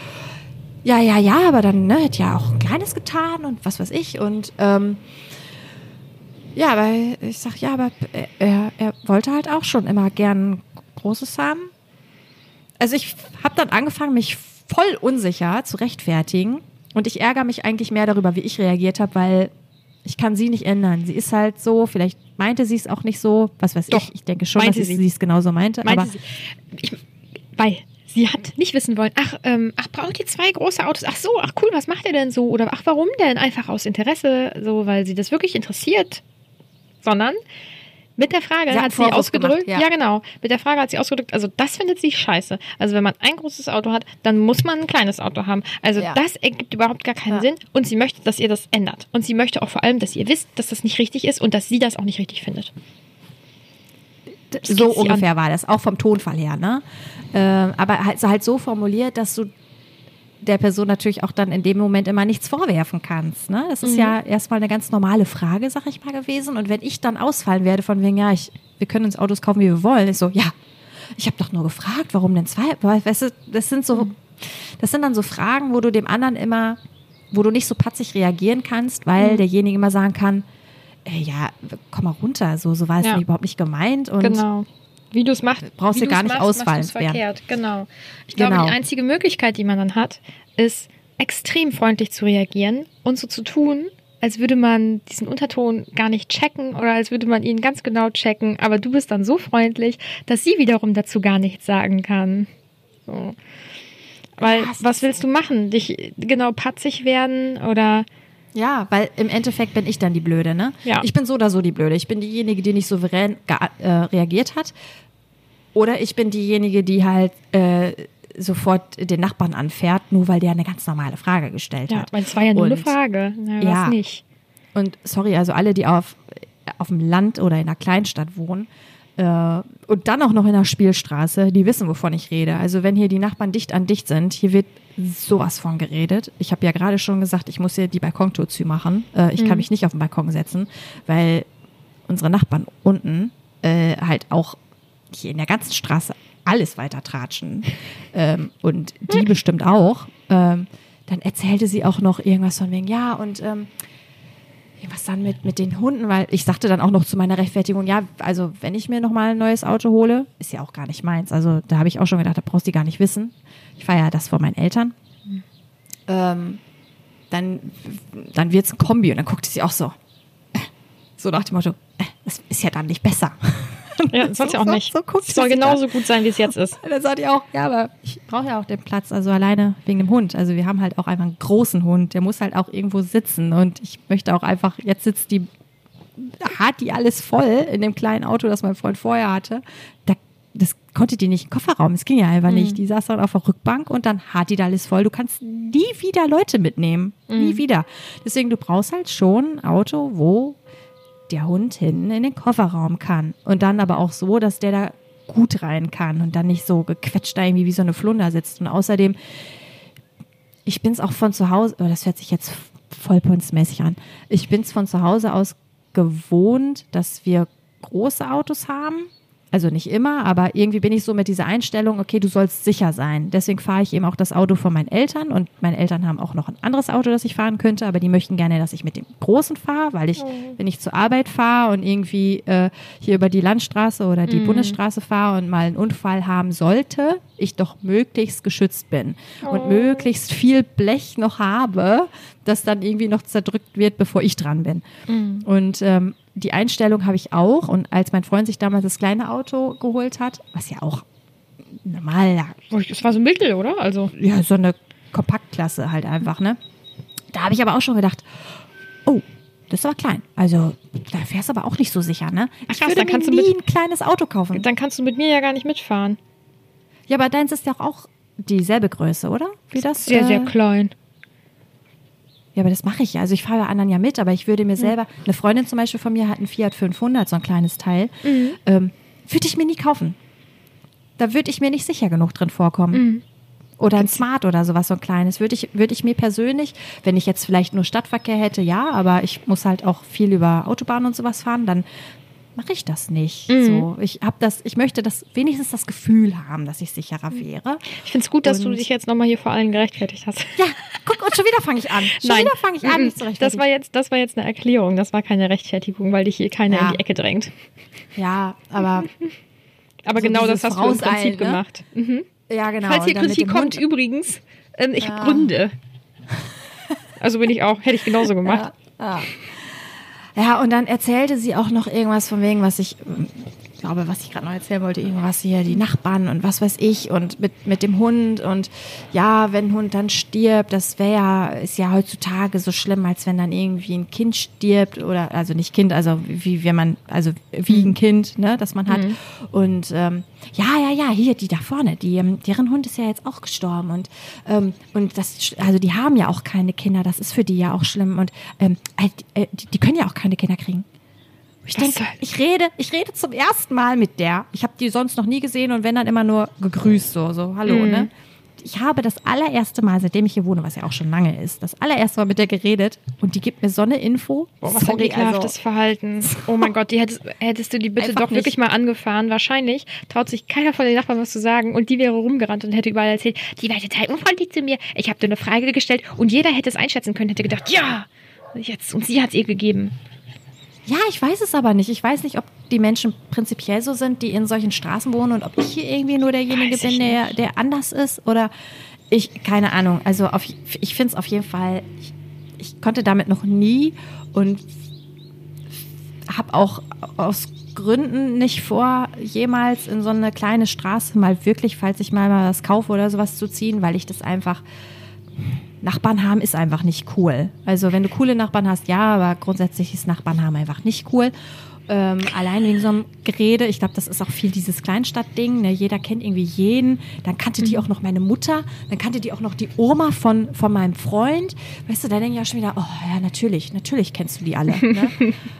S2: Ja, ja, ja, aber dann ne, hätte ja auch ein kleines getan und was weiß ich und ähm, ja, aber ich sag ja, aber er, er wollte halt auch schon immer gern Großes haben. Also ich habe dann angefangen, mich voll unsicher zu rechtfertigen und ich ärgere mich eigentlich mehr darüber, wie ich reagiert habe, weil ich kann sie nicht ändern. Sie ist halt so, vielleicht meinte sie es auch nicht so, was weiß
S1: Doch,
S2: ich. Ich denke schon, dass
S1: sie.
S2: sie es genauso meinte.
S1: Meinte
S2: aber
S1: sie. Ich, weil sie hat nicht wissen wollen, ach, ähm, ach, braucht ihr zwei große Autos? Ach so, ach cool, was macht ihr denn so? Oder ach, warum denn? Einfach aus Interesse, so, weil sie das wirklich interessiert. Sondern mit der Frage
S2: Sie hat
S1: sie ausgedrückt,
S2: gemacht,
S1: ja.
S2: ja.
S1: genau, mit der Frage hat sie ausgedrückt, also das findet sie scheiße. Also wenn man ein großes Auto hat, dann muss man ein kleines Auto haben. Also
S2: Ja.
S1: das ergibt überhaupt gar keinen
S2: Ja.
S1: Sinn und sie möchte, dass ihr das ändert. Und sie möchte auch vor allem, dass ihr wisst, dass das nicht richtig ist und dass sie das auch nicht richtig findet. Das
S2: so ungefähr war das, auch vom Tonfall her, ne? Ähm, aber halt, halt so formuliert, dass du der Person natürlich auch dann in dem Moment immer nichts vorwerfen kannst. Ne? Das ist ja erstmal eine ganz normale Frage, sag ich mal, gewesen. Und wenn ich dann ausfallen werde von wegen, ja, ich, wir können uns Autos kaufen, wie wir wollen, ist so, ja, ich habe doch nur gefragt, warum denn zwei? Weil, Weißt du, das sind so, das sind dann so Fragen, wo du dem anderen immer, wo du nicht so patzig reagieren kannst, weil derjenige immer sagen kann, ja, komm mal runter, so, so war es
S1: Ja.
S2: überhaupt nicht gemeint. Und
S1: Genau. Wie du es machst,
S2: Brauchst du gar nicht
S1: machst, du's verkehrt. Genau. Ich glaube,
S2: Genau.
S1: die einzige Möglichkeit, die man dann hat, ist extrem freundlich zu reagieren und so zu tun, als würde man diesen Unterton gar nicht checken oder als würde man ihn ganz genau checken. Aber du bist dann so freundlich, dass sie wiederum dazu gar nichts sagen kann. So. Weil, was willst du machen? Dich genau patzig werden oder
S2: Ja, weil im Endeffekt bin ich dann die Blöde, ne?
S1: Ja.
S2: Ich bin so oder so die Blöde. Ich bin diejenige, die nicht souverän äh, reagiert hat. Oder ich bin diejenige, die halt äh, sofort den Nachbarn anfährt, nur weil der eine ganz normale Frage gestellt
S1: ja,
S2: hat.
S1: weil es war ja nur eine
S2: Und-
S1: Frage. Na,
S2: Ja.
S1: nicht.
S2: Und sorry, also alle, die auf, auf dem Land oder in einer Kleinstadt wohnen und dann auch noch in einer Spielstraße, die wissen, wovon ich rede. Also wenn hier die Nachbarn dicht an dicht sind, hier wird sowas von geredet. Ich habe ja gerade schon gesagt, ich muss hier die Balkontour zu machen. Äh, ich kann mich nicht auf den Balkon setzen, weil unsere Nachbarn unten äh, halt auch hier in der ganzen Straße alles weiter tratschen. ähm, und die <laughs> bestimmt auch. Ähm, dann erzählte sie auch noch irgendwas von wegen, ja, und ähm, was dann mit, mit den Hunden, weil ich sagte dann auch noch zu meiner Rechtfertigung, ja, also wenn ich mir nochmal ein neues Auto hole, ist ja auch gar nicht meins. Also da habe ich auch schon gedacht, da brauchst du gar nicht wissen. Ich fahre ja das von meinen Eltern. Ähm, dann dann wird es ein Kombi und dann guckte sie auch so. äh, So nach dem Motto, äh, das ist ja dann nicht besser.
S1: Ja, das soll es ja auch
S2: So-
S1: nicht.
S2: so guckt
S1: es soll genauso gut sein, wie es jetzt ist. <laughs>
S2: Dann sagte ich auch, ja, aber ich brauche ja auch den Platz, also alleine wegen dem Hund. Also wir haben halt auch einfach einen großen Hund, der muss halt auch irgendwo sitzen und ich möchte auch einfach, jetzt sitzt die, hat die alles voll in dem kleinen Auto, das mein Freund vorher hatte. Da, das konnte die nicht im Kofferraum, das ging ja einfach nicht. Die saß dann auf der Rückbank und dann hat die da alles voll. Du kannst nie wieder Leute mitnehmen, nie wieder. Deswegen, du brauchst halt schon ein Auto, wo der Hund hinten in den Kofferraum kann. Und dann aber auch so, dass der da gut rein kann und dann nicht so gequetscht da irgendwie wie so eine Flunder sitzt. Und außerdem, ich bin es auch von zu Hause, oh, das hört sich jetzt vollpunzmäßig an. Ich bin es von zu Hause aus gewohnt, dass wir große Autos haben. Also nicht immer, aber irgendwie bin ich so mit dieser Einstellung, okay, du sollst sicher sein. Deswegen fahre ich eben auch das Auto von meinen Eltern und meine Eltern haben auch noch ein anderes Auto, das ich fahren könnte, aber die möchten gerne, dass ich mit dem Großen fahre, weil ich, wenn ich zur Arbeit fahre und irgendwie äh, hier über die Landstraße oder die Bundesstraße fahre und mal einen Unfall haben sollte, ich doch möglichst geschützt bin und möglichst viel Blech noch habe, das dann irgendwie noch zerdrückt wird, bevor ich dran bin. Und ähm, die Einstellung habe ich auch. Und als mein Freund sich damals das kleine Auto geholt hat, was ja auch normal, ja,
S1: Es war so mittel, oder? Also,
S2: ja, so eine Kompaktklasse halt einfach, ne? Da habe ich aber auch schon gedacht, oh, das ist aber klein. Also, da fährst du aber auch nicht so sicher, ne? Ich
S1: krass,
S2: würde
S1: dann
S2: mir
S1: kannst du
S2: nie
S1: mit-
S2: ein kleines Auto kaufen.
S1: dann kannst du mit mir ja gar nicht mitfahren.
S2: Ja, aber deins ist ja auch dieselbe Größe, oder? Wie das?
S1: Sehr,
S2: äh,
S1: sehr klein.
S2: Ja, aber das mache ich ja. Also ich fahre ja anderen ja mit, aber ich würde mir selber, eine Freundin zum Beispiel von mir hat einen Fiat 500, so ein kleines Teil, ähm, würde ich mir nie kaufen. Da würde ich mir nicht sicher genug drin vorkommen. Oder ein Smart oder sowas, so ein kleines. Würde ich, würde ich mir persönlich, wenn ich jetzt vielleicht nur Stadtverkehr hätte, ja, aber ich muss halt auch viel über Autobahnen und sowas fahren, dann mache ich das nicht. So, ich habe das, ich möchte das wenigstens das Gefühl haben, dass ich sicherer wäre.
S1: Ich finde es gut, dass du dich jetzt nochmal hier vor allen gerechtfertigt hast.
S2: Ja, guck, und schon wieder fange ich an. Schon
S1: Nein,
S2: wieder fange ich an,
S1: Mhm.
S2: mich zu
S1: das war jetzt, das war jetzt eine Erklärung. Das war keine Rechtfertigung, weil dich hier keiner
S2: Ja.
S1: in die Ecke drängt.
S2: Ja, aber <laughs>
S1: Aber
S2: So
S1: genau das hast du im Prinzip
S2: ne?
S1: gemacht. Mhm.
S2: ja genau.
S1: Falls hier Kritik kommt,
S2: Hund-
S1: übrigens, ähm, ich
S2: Ja.
S1: habe Gründe. <laughs> Also bin ich auch, hätte ich genauso gemacht.
S2: Ja, und dann erzählte sie auch noch irgendwas von wegen, was ich glaube, was ich gerade noch erzählen wollte, irgendwas hier, die Nachbarn und was weiß ich und mit, mit dem Hund und ja, wenn ein Hund dann stirbt, das wäre ja, ist ja heutzutage so schlimm, als wenn dann irgendwie ein Kind stirbt oder, also nicht Kind, also wie wenn man, also wie ein Kind, ne, das man hat. Und ähm, ja, ja, ja, hier, die da vorne, die, ähm, deren Hund ist ja jetzt auch gestorben und, ähm, und das, also die haben ja auch keine Kinder, das ist für die ja auch schlimm und ähm, äh, die, die können ja auch keine Kinder kriegen. Ich
S1: Was
S2: denke, ich rede, ich rede zum ersten Mal mit der. Ich habe die sonst noch nie gesehen und wenn dann immer nur gegrüßt, so, so, hallo,
S1: Mhm.
S2: ne? ich habe das allererste Mal, seitdem ich hier wohne, was ja auch schon lange ist, das allererste Mal mit der geredet und die gibt mir so eine Info.
S1: Boah, was Sorry, ein also, Verhalten. Oh mein Gott, die hättest, hättest du die bitte doch nicht. wirklich mal angefahren. Wahrscheinlich traut sich keiner von den Nachbarn was zu sagen und die wäre rumgerannt und hätte überall erzählt, die war total unfreundlich zu mir. Ich habe dir eine Frage gestellt und jeder hätte es einschätzen können, hätte gedacht, ja, jetzt und sie hat es ihr gegeben.
S2: Ja, ich weiß es aber nicht. Ich weiß nicht, ob die Menschen prinzipiell so sind, die in solchen Straßen wohnen und ob ich hier irgendwie nur derjenige bin, der, der anders ist oder ich, keine Ahnung. Also auf, ich finde es auf jeden Fall, ich, ich konnte damit noch nie und habe auch aus Gründen nicht vor, jemals in so eine kleine Straße mal wirklich, falls ich mal was kaufe oder sowas zu ziehen, weil ich das einfach Nachbarn haben ist einfach nicht cool. Also wenn du coole Nachbarn hast, ja, aber grundsätzlich ist Nachbarn haben einfach nicht cool. Ähm, allein wegen so einem Gerede, ich glaube, das ist auch viel dieses Kleinstadtding, ne? jeder kennt irgendwie jeden. Dann kannte die mhm. auch noch meine Mutter, dann kannte die auch noch die Oma von, von meinem Freund. Weißt du, da denke ich auch schon wieder, oh ja, natürlich, natürlich kennst du die alle. Ne?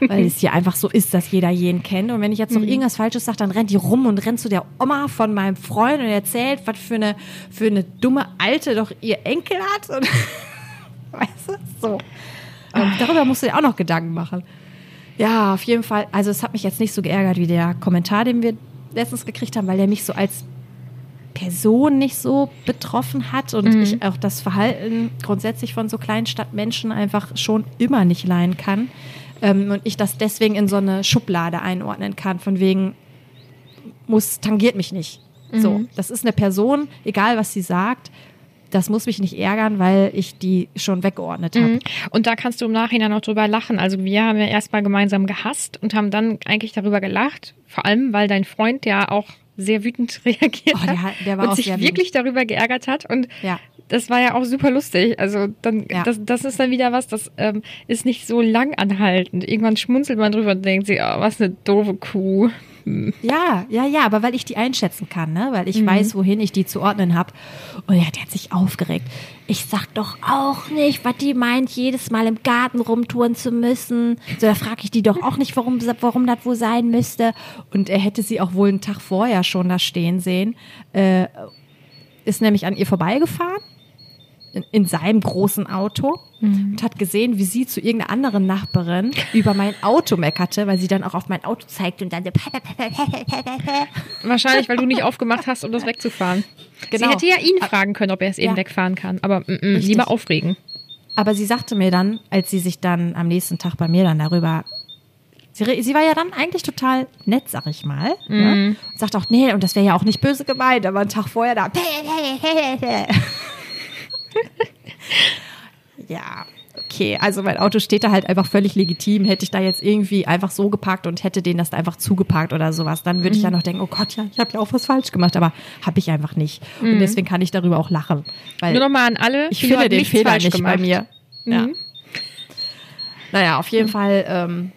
S2: <laughs> Weil es hier einfach so ist, dass jeder jeden kennt. Und wenn ich jetzt noch mhm. irgendwas Falsches sage, dann rennt die rum und rennt zu der Oma von meinem Freund und erzählt, was für eine, für eine dumme Alte doch ihr Enkel hat. Und <laughs> weißt du, so. Und darüber musst du dir auch noch Gedanken machen. Ja, auf jeden Fall. Also es hat mich jetzt nicht so geärgert wie der Kommentar, den wir letztens gekriegt haben, weil der mich so als Person nicht so betroffen hat und mhm. ich auch das Verhalten grundsätzlich von so Kleinstadtmenschen einfach schon immer nicht leihen kann. Ähm, und ich das deswegen in so eine Schublade einordnen kann, von wegen muss, tangiert mich nicht. Mhm. So, das ist eine Person, egal was sie sagt, das muss mich nicht ärgern, weil ich die schon weggeordnet habe. Mhm.
S1: Und da kannst du im Nachhinein auch drüber lachen. Also wir haben ja erstmal gemeinsam gehasst und haben dann eigentlich darüber gelacht. Vor allem, weil dein Freund ja auch sehr wütend <laughs> reagiert oh, der, der war und sich wirklich wütend. darüber geärgert hat. Und ja. das war ja auch super lustig. Also dann, ja. das, das ist dann wieder was, das ähm, ist nicht so lang anhaltend. Irgendwann schmunzelt man drüber und denkt sich, oh, was eine doofe Kuh.
S2: Ja, ja, ja, aber weil ich die einschätzen kann, ne? weil ich mhm. weiß, wohin ich die zu ordnen habe. Und ja, der hat sich aufgeregt. Ich sag doch auch nicht, was die meint, jedes Mal im Garten rumtouren zu müssen. So, da frage ich die doch auch nicht, warum, warum das wohl sein müsste. Und er hätte sie auch wohl einen Tag vorher schon da stehen sehen. Äh, ist nämlich an ihr vorbeigefahren in, in seinem großen Auto mhm. und hat gesehen, wie sie zu irgendeiner anderen Nachbarin <laughs> über mein Auto meckerte, weil sie dann auch auf mein Auto zeigte und dann <laughs>
S1: Wahrscheinlich, weil du nicht aufgemacht hast, um das wegzufahren. Genau. Sie hätte ja ihn fragen können, ob er es eben ja. wegfahren kann, aber mm, mm, lieber aufregen.
S2: Aber sie sagte mir dann, als sie sich dann am nächsten Tag bei mir dann darüber Sie, sie, war ja dann eigentlich total nett, sag ich mal. Mhm. Ne? Und sagt auch, nee, und das wäre ja auch nicht böse gemeint, aber einen Tag vorher da. <laughs> ja, okay. Also mein Auto steht da halt einfach völlig legitim. Hätte ich da jetzt irgendwie einfach so geparkt und hätte den das da einfach zugeparkt oder sowas, dann würde mhm. ich ja mhm. noch denken, oh Gott, ja, ich habe ja auch was falsch gemacht, aber habe ich einfach nicht. Mhm. Und deswegen kann ich darüber auch lachen.
S1: Weil Nur nochmal an alle.
S2: Ich finde den Fehler nicht gemacht. bei mir. Mhm. Ja. Naja, auf jeden Fall. Ähm,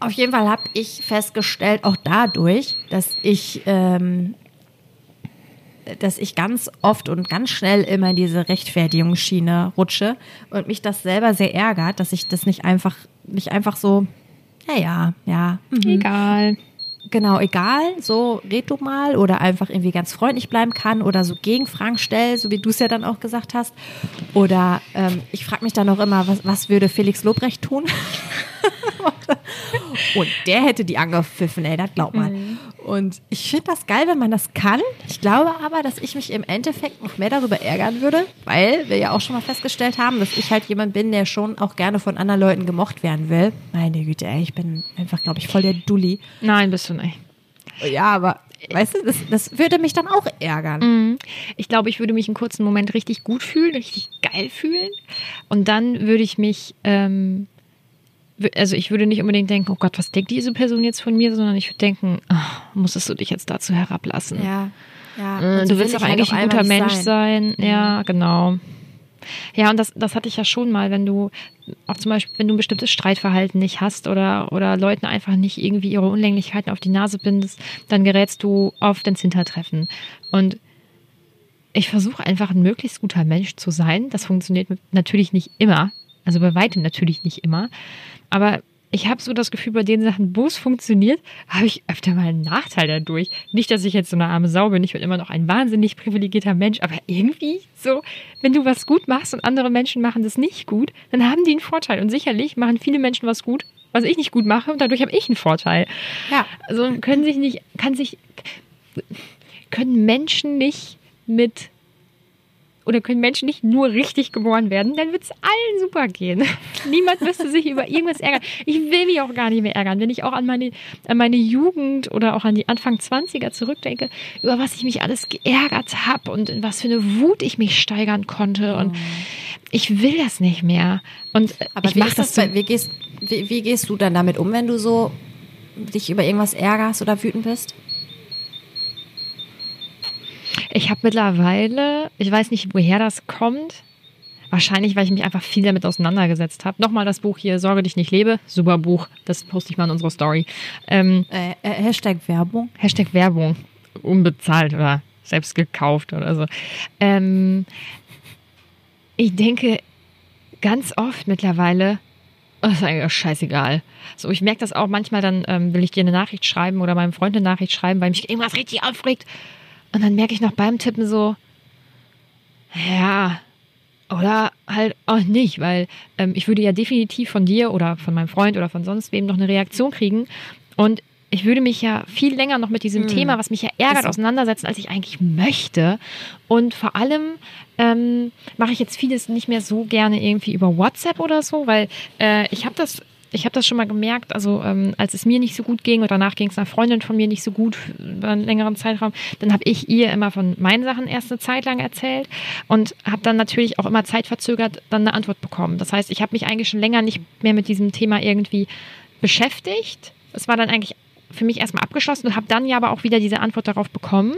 S2: auf jeden Fall habe ich festgestellt, auch dadurch, dass ich ähm, dass ich ganz oft und ganz schnell immer in diese Rechtfertigungsschiene rutsche und mich das selber sehr ärgert, dass ich das nicht einfach, nicht einfach so, naja, ja.
S1: Mhm. Egal.
S2: Genau, egal, so red du mal oder einfach irgendwie ganz freundlich bleiben kann oder so Gegenfragen stell, so wie du es ja dann auch gesagt hast. Oder ähm, ich frage mich dann auch immer, was, was würde Felix Lobrecht tun? <laughs> Und der hätte die angepfiffen, ey, das glaubt man. Mhm. Und ich finde das geil, wenn man das kann. Ich glaube aber, dass ich mich im Endeffekt noch mehr darüber ärgern würde, weil wir ja auch schon mal festgestellt haben, dass ich halt jemand bin, der schon auch gerne von anderen Leuten gemocht werden will. Meine Güte, ey, ich bin einfach, glaube ich, voll der Dulli.
S1: Nein, bist du nicht.
S2: Ja, aber weißt du, das, das würde mich dann auch ärgern.
S1: Mhm. Ich glaube, ich würde mich einen kurzen Moment richtig gut fühlen, richtig geil fühlen. Und dann würde ich mich ähm, also ich würde nicht unbedingt denken, oh Gott, was denkt diese Person jetzt von mir, sondern ich würde denken, oh, musstest du dich jetzt dazu herablassen?
S2: Ja.
S1: ja. Äh, du willst auch halt eigentlich ein guter Mensch sein. sein. Mhm. Ja, genau. Ja, und das, das hatte ich ja schon mal, wenn du auch zum Beispiel, wenn du ein bestimmtes Streitverhalten nicht hast oder, oder Leuten einfach nicht irgendwie ihre Unlänglichkeiten auf die Nase bindest, dann gerätst du oft ins Hintertreffen. Und ich versuche einfach ein möglichst guter Mensch zu sein. Das funktioniert natürlich nicht immer. Also bei weitem natürlich nicht immer. Aber ich habe so das Gefühl, bei den Sachen, wo es funktioniert, habe ich öfter mal einen Nachteil dadurch. Nicht, dass ich jetzt so eine arme Sau bin, ich bin immer noch ein wahnsinnig privilegierter Mensch, aber irgendwie so, wenn du was gut machst und andere Menschen machen das nicht gut, dann haben die einen Vorteil. Und sicherlich machen viele Menschen was gut, was ich nicht gut mache und dadurch habe ich einen Vorteil.
S2: Ja.
S1: Also können sich nicht, kann sich, können Menschen nicht mit oder können Menschen nicht nur richtig geboren werden, dann wird es allen super gehen. <laughs> Niemand müsste sich über irgendwas ärgern. Ich will mich auch gar nicht mehr ärgern. Wenn ich auch an meine, an meine Jugend oder auch an die Anfang 20er zurückdenke, über was ich mich alles geärgert habe und in was für eine Wut ich mich steigern konnte. Und ich will das nicht mehr. Und
S2: Aber
S1: ich
S2: wie,
S1: mache das
S2: bei, wie, gehst, wie, wie gehst du dann damit um, wenn du so dich über irgendwas ärgerst oder wütend bist?
S1: Ich habe mittlerweile, ich weiß nicht, woher das kommt. Wahrscheinlich, weil ich mich einfach viel damit auseinandergesetzt habe. Nochmal das Buch hier, Sorge dich nicht lebe. Super Buch. Das poste ich mal in unsere Story. Ähm,
S2: Äh, äh, Hashtag Werbung.
S1: Hashtag Werbung. Unbezahlt oder selbst gekauft oder so. Ähm, ich denke ganz oft mittlerweile, oh, ist eigentlich scheißegal. So, ich merke das auch manchmal, dann ähm, will ich dir eine Nachricht schreiben oder meinem Freund eine Nachricht schreiben, weil mich irgendwas richtig aufregt. Und dann merke ich noch beim Tippen so, ja, oder halt auch nicht, weil ähm, ich würde ja definitiv von dir oder von meinem Freund oder von sonst wem noch eine Reaktion kriegen. Und ich würde mich ja viel länger noch mit diesem Thema, was mich ja ärgert, auseinandersetzen, als ich eigentlich möchte. Und vor allem ähm, mache ich jetzt vieles nicht mehr so gerne irgendwie über WhatsApp oder so, weil äh, ich habe das ich habe das schon mal gemerkt, also ähm, als es mir nicht so gut ging und danach ging es einer Freundin von mir nicht so gut über einen längeren Zeitraum, dann habe ich ihr immer von meinen Sachen erst eine Zeit lang erzählt und habe dann natürlich auch immer zeitverzögert dann eine Antwort bekommen. Das heißt, ich habe mich eigentlich schon länger nicht mehr mit diesem Thema irgendwie beschäftigt. Es war dann eigentlich für mich erstmal abgeschlossen und habe dann ja aber auch wieder diese Antwort darauf bekommen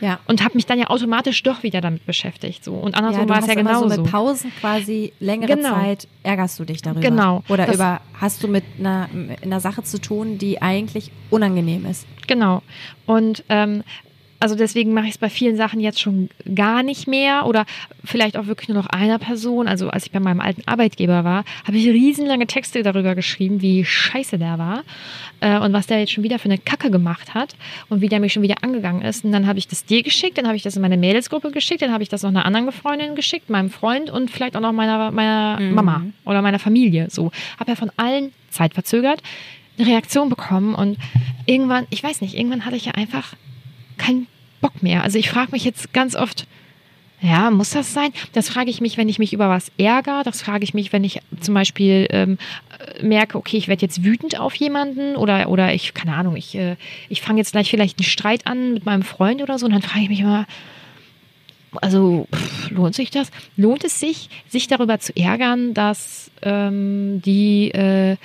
S2: Ja.
S1: und habe mich dann ja automatisch doch wieder damit beschäftigt. So. Und
S2: Ja,
S1: andersrum
S2: du
S1: war es ja
S2: so
S1: genauso.
S2: mit Pausen quasi längere
S1: Genau.
S2: Zeit ärgerst du dich darüber.
S1: Genau.
S2: Oder
S1: Das-
S2: über hast du mit einer, einer Sache zu tun, die eigentlich unangenehm ist.
S1: Genau. Und ähm, also deswegen mache ich es bei vielen Sachen jetzt schon gar nicht mehr oder vielleicht auch wirklich nur noch einer Person. Also als ich bei meinem alten Arbeitgeber war, habe ich riesenlange Texte darüber geschrieben, wie scheiße der war äh, und was der jetzt schon wieder für eine Kacke gemacht hat und wie der mich schon wieder angegangen ist. Und dann habe ich das dir geschickt, dann habe ich das in meine Mädelsgruppe geschickt, dann habe ich das noch einer anderen Freundin geschickt, meinem Freund und vielleicht auch noch meiner, meiner Mama oder meiner Familie. So habe ja von allen zeitverzögert eine Reaktion bekommen und irgendwann, ich weiß nicht, irgendwann hatte ich ja einfach keinen Bock mehr. Also ich frage mich jetzt ganz oft, ja, muss das sein? Das frage ich mich, wenn ich mich über was ärgere. Das frage ich mich, wenn ich zum Beispiel ähm, äh, merke, okay, ich werde jetzt wütend auf jemanden oder, oder ich, keine Ahnung, ich, äh, ich fange jetzt gleich vielleicht einen Streit an mit meinem Freund oder so und dann frage ich mich immer, also pff, lohnt sich das? Lohnt es sich, sich darüber zu ärgern, dass ähm, die äh,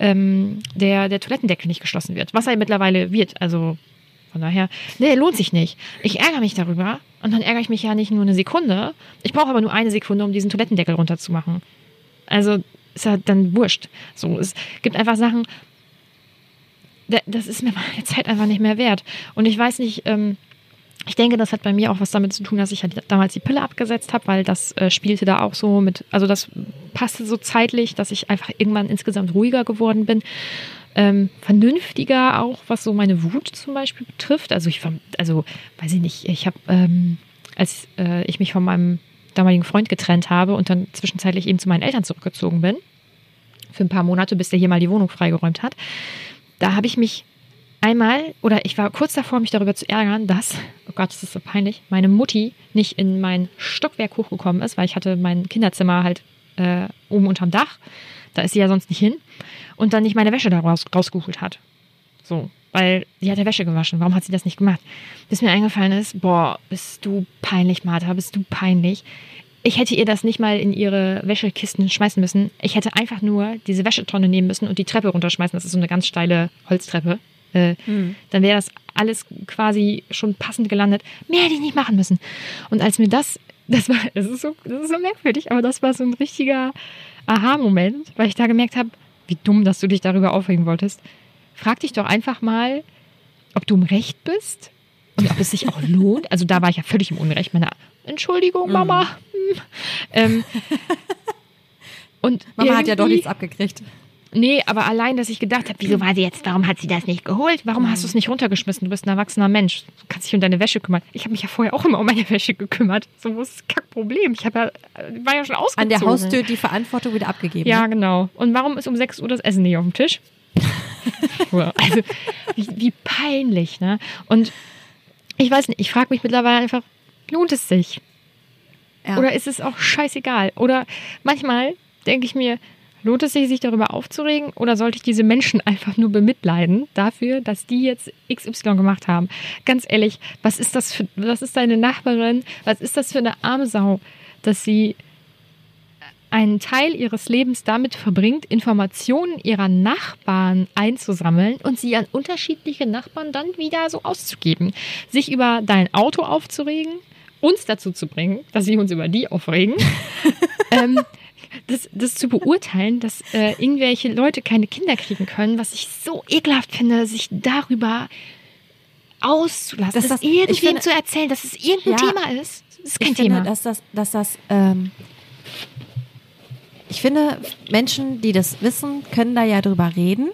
S1: ähm, der, der Toilettendeckel nicht geschlossen wird? Was er mittlerweile wird. Also von daher, nee, lohnt sich nicht. Ich ärgere mich darüber und dann ärgere ich mich ja nicht nur eine Sekunde. Ich brauche aber nur eine Sekunde, um diesen Toilettendeckel runterzumachen. Also ist ja dann wurscht. So, es gibt einfach Sachen, da- das ist mir <laughs> meine Zeit einfach nicht mehr wert. Und ich weiß nicht, ähm, ich denke, das hat bei mir auch was damit zu tun, dass ich halt damals die Pille abgesetzt habe, weil das äh, spielte da auch so mit, also das passte so zeitlich, dass ich einfach irgendwann insgesamt ruhiger geworden bin. Ähm, vernünftiger auch, was so meine Wut zum Beispiel betrifft. Also ich, also weiß ich nicht, ich habe, ähm, als äh, ich mich von meinem damaligen Freund getrennt habe und dann zwischenzeitlich eben zu meinen Eltern zurückgezogen bin, für ein paar Monate, bis der hier mal die Wohnung freigeräumt hat, da habe ich mich einmal, oder ich war kurz davor, mich darüber zu ärgern, dass, oh Gott, das ist so peinlich, meine Mutti nicht in mein Stockwerk hochgekommen ist, weil ich hatte mein Kinderzimmer halt äh, oben unterm Dach. Da ist sie ja sonst nicht hin. Und dann nicht meine Wäsche da raus, rausgeholt hat. So, weil sie hat ja Wäsche gewaschen. Warum hat sie das nicht gemacht? Bis mir eingefallen ist, boah, bist du peinlich, Martha, bist du peinlich. Ich hätte ihr das nicht mal in ihre Wäschekisten schmeißen müssen. Ich hätte einfach nur diese Wäschetonne nehmen müssen und die Treppe runterschmeißen. Das ist so eine ganz steile Holztreppe. Äh, Dann wäre das alles quasi schon passend gelandet. Mehr hätte ich nicht machen müssen. Und als mir das, das war, das ist so, das ist so merkwürdig, aber das war so ein richtiger Aha-Moment, weil ich da gemerkt habe, wie dumm, dass du dich darüber aufregen wolltest. Frag dich doch einfach mal, ob du im Recht bist und ob es sich auch lohnt. Also da war ich ja völlig im Unrecht. Meine Entschuldigung, Mama. Hm. Ähm, <laughs> und
S2: Mama hat ja doch nichts abgekriegt.
S1: Nee, aber allein, dass ich gedacht habe, wieso war sie jetzt, warum hat sie das nicht geholt? Warum hast du es nicht runtergeschmissen? Du bist ein erwachsener Mensch. Du kannst dich um deine Wäsche kümmern. Ich habe mich ja vorher auch immer um meine Wäsche gekümmert. So wo ist das Kackproblem. Ich ja, war ja schon ausgezogen.
S2: An der Haustür die Verantwortung wieder abgegeben.
S1: Ja,
S2: ne?
S1: genau. Und warum ist um 6 Uhr das Essen nicht auf dem Tisch? <laughs> also, wie, wie peinlich, ne? Und ich weiß nicht, ich frage mich mittlerweile einfach, lohnt es sich?
S2: Ja.
S1: Oder ist es auch scheißegal? Oder manchmal denke ich mir, lohnt es sich, sich darüber aufzuregen? Oder sollte ich diese Menschen <laughs> einfach nur bemitleiden dafür, dass die jetzt XY gemacht haben? Ganz ehrlich, was ist das für, was ist deine Nachbarin? Was ist das für eine arme Sau, dass sie einen Teil ihres Lebens damit verbringt, Informationen ihrer Nachbarn einzusammeln und sie an unterschiedliche Nachbarn dann wieder so auszugeben. Sich über dein Auto aufzuregen, uns dazu zu bringen, dass sie uns über die aufregen. <laughs> ähm, das, das zu beurteilen, dass äh, irgendwelche Leute keine Kinder kriegen können, was ich so ekelhaft finde, sich darüber auszulassen,
S2: Das-
S1: das,
S2: das-
S1: irgendwem
S2: finde-
S1: zu erzählen, dass es irgendein
S2: Ja.
S1: Thema ist. Ist kein
S2: ich finde,
S1: Thema.
S2: dass das, dass das, ähm, ich finde, Menschen, die das wissen, können da ja drüber reden,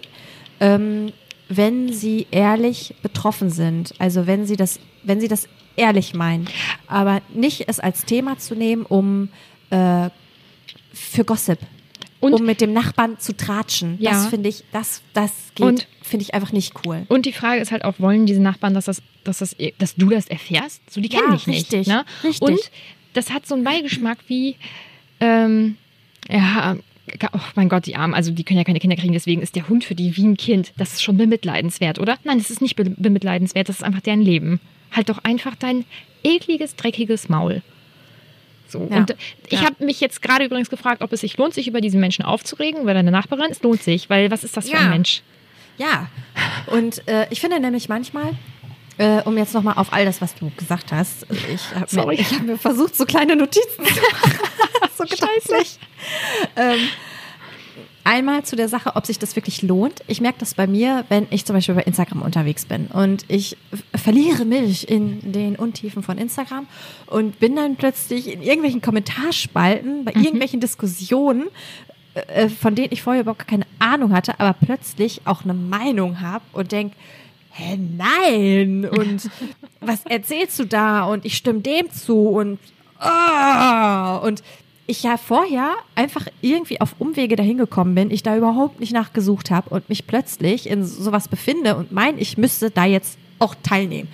S2: ähm, wenn sie ehrlich betroffen sind. Also wenn sie das, wenn sie das ehrlich meinen, aber nicht es als Thema zu nehmen, um äh, für Gossip.
S1: Und-
S2: um mit dem Nachbarn zu tratschen.
S1: Ja.
S2: Das finde ich, das, das geht, finde ich einfach nicht cool.
S1: Und die Frage ist halt auch, wollen diese Nachbarn, dass, das, dass, das, dass du das erfährst? So, die kennen
S2: Ja,
S1: dich nicht.
S2: richtig,
S1: Ne?
S2: richtig.
S1: Und das hat so einen Beigeschmack wie, ähm, ja, oh mein Gott, die Armen, also die können ja keine Kinder kriegen, deswegen ist der Hund für die wie ein Kind. Das ist schon bemitleidenswert, oder? Nein, das ist nicht be bemitleidenswert, das ist einfach deren Leben. Halt doch einfach dein ekliges, dreckiges Maul. So.
S2: Ja.
S1: Und ich
S2: Ja.
S1: habe mich jetzt gerade übrigens gefragt, ob es sich lohnt, sich über diesen Menschen aufzuregen, über deine Nachbarin. Es lohnt sich, weil was ist das für ein Mensch?
S2: Ja, und äh, ich finde nämlich manchmal, äh, um jetzt nochmal auf all das, was du gesagt hast, ich habe mir, ich hab mir versucht, so kleine Notizen zu machen. <laughs> so gedanklich. Ähm, einmal zu der Sache, ob sich das wirklich lohnt. Ich merke das bei mir, wenn ich zum Beispiel bei Instagram unterwegs bin und ich verliere mich in den Untiefen von Instagram und bin dann plötzlich in irgendwelchen Kommentarspalten, bei irgendwelchen Diskussionen, äh, von denen ich vorher überhaupt keine Ahnung hatte, aber plötzlich auch eine Meinung habe und denk, hä, nein, und <laughs> was erzählst du da? Und ich stimme dem zu und ah, und ich ja vorher einfach irgendwie auf Umwege dahin gekommen bin, ich da überhaupt nicht nachgesucht habe und mich plötzlich in sowas befinde und mein, ich müsste da jetzt auch teilnehmen.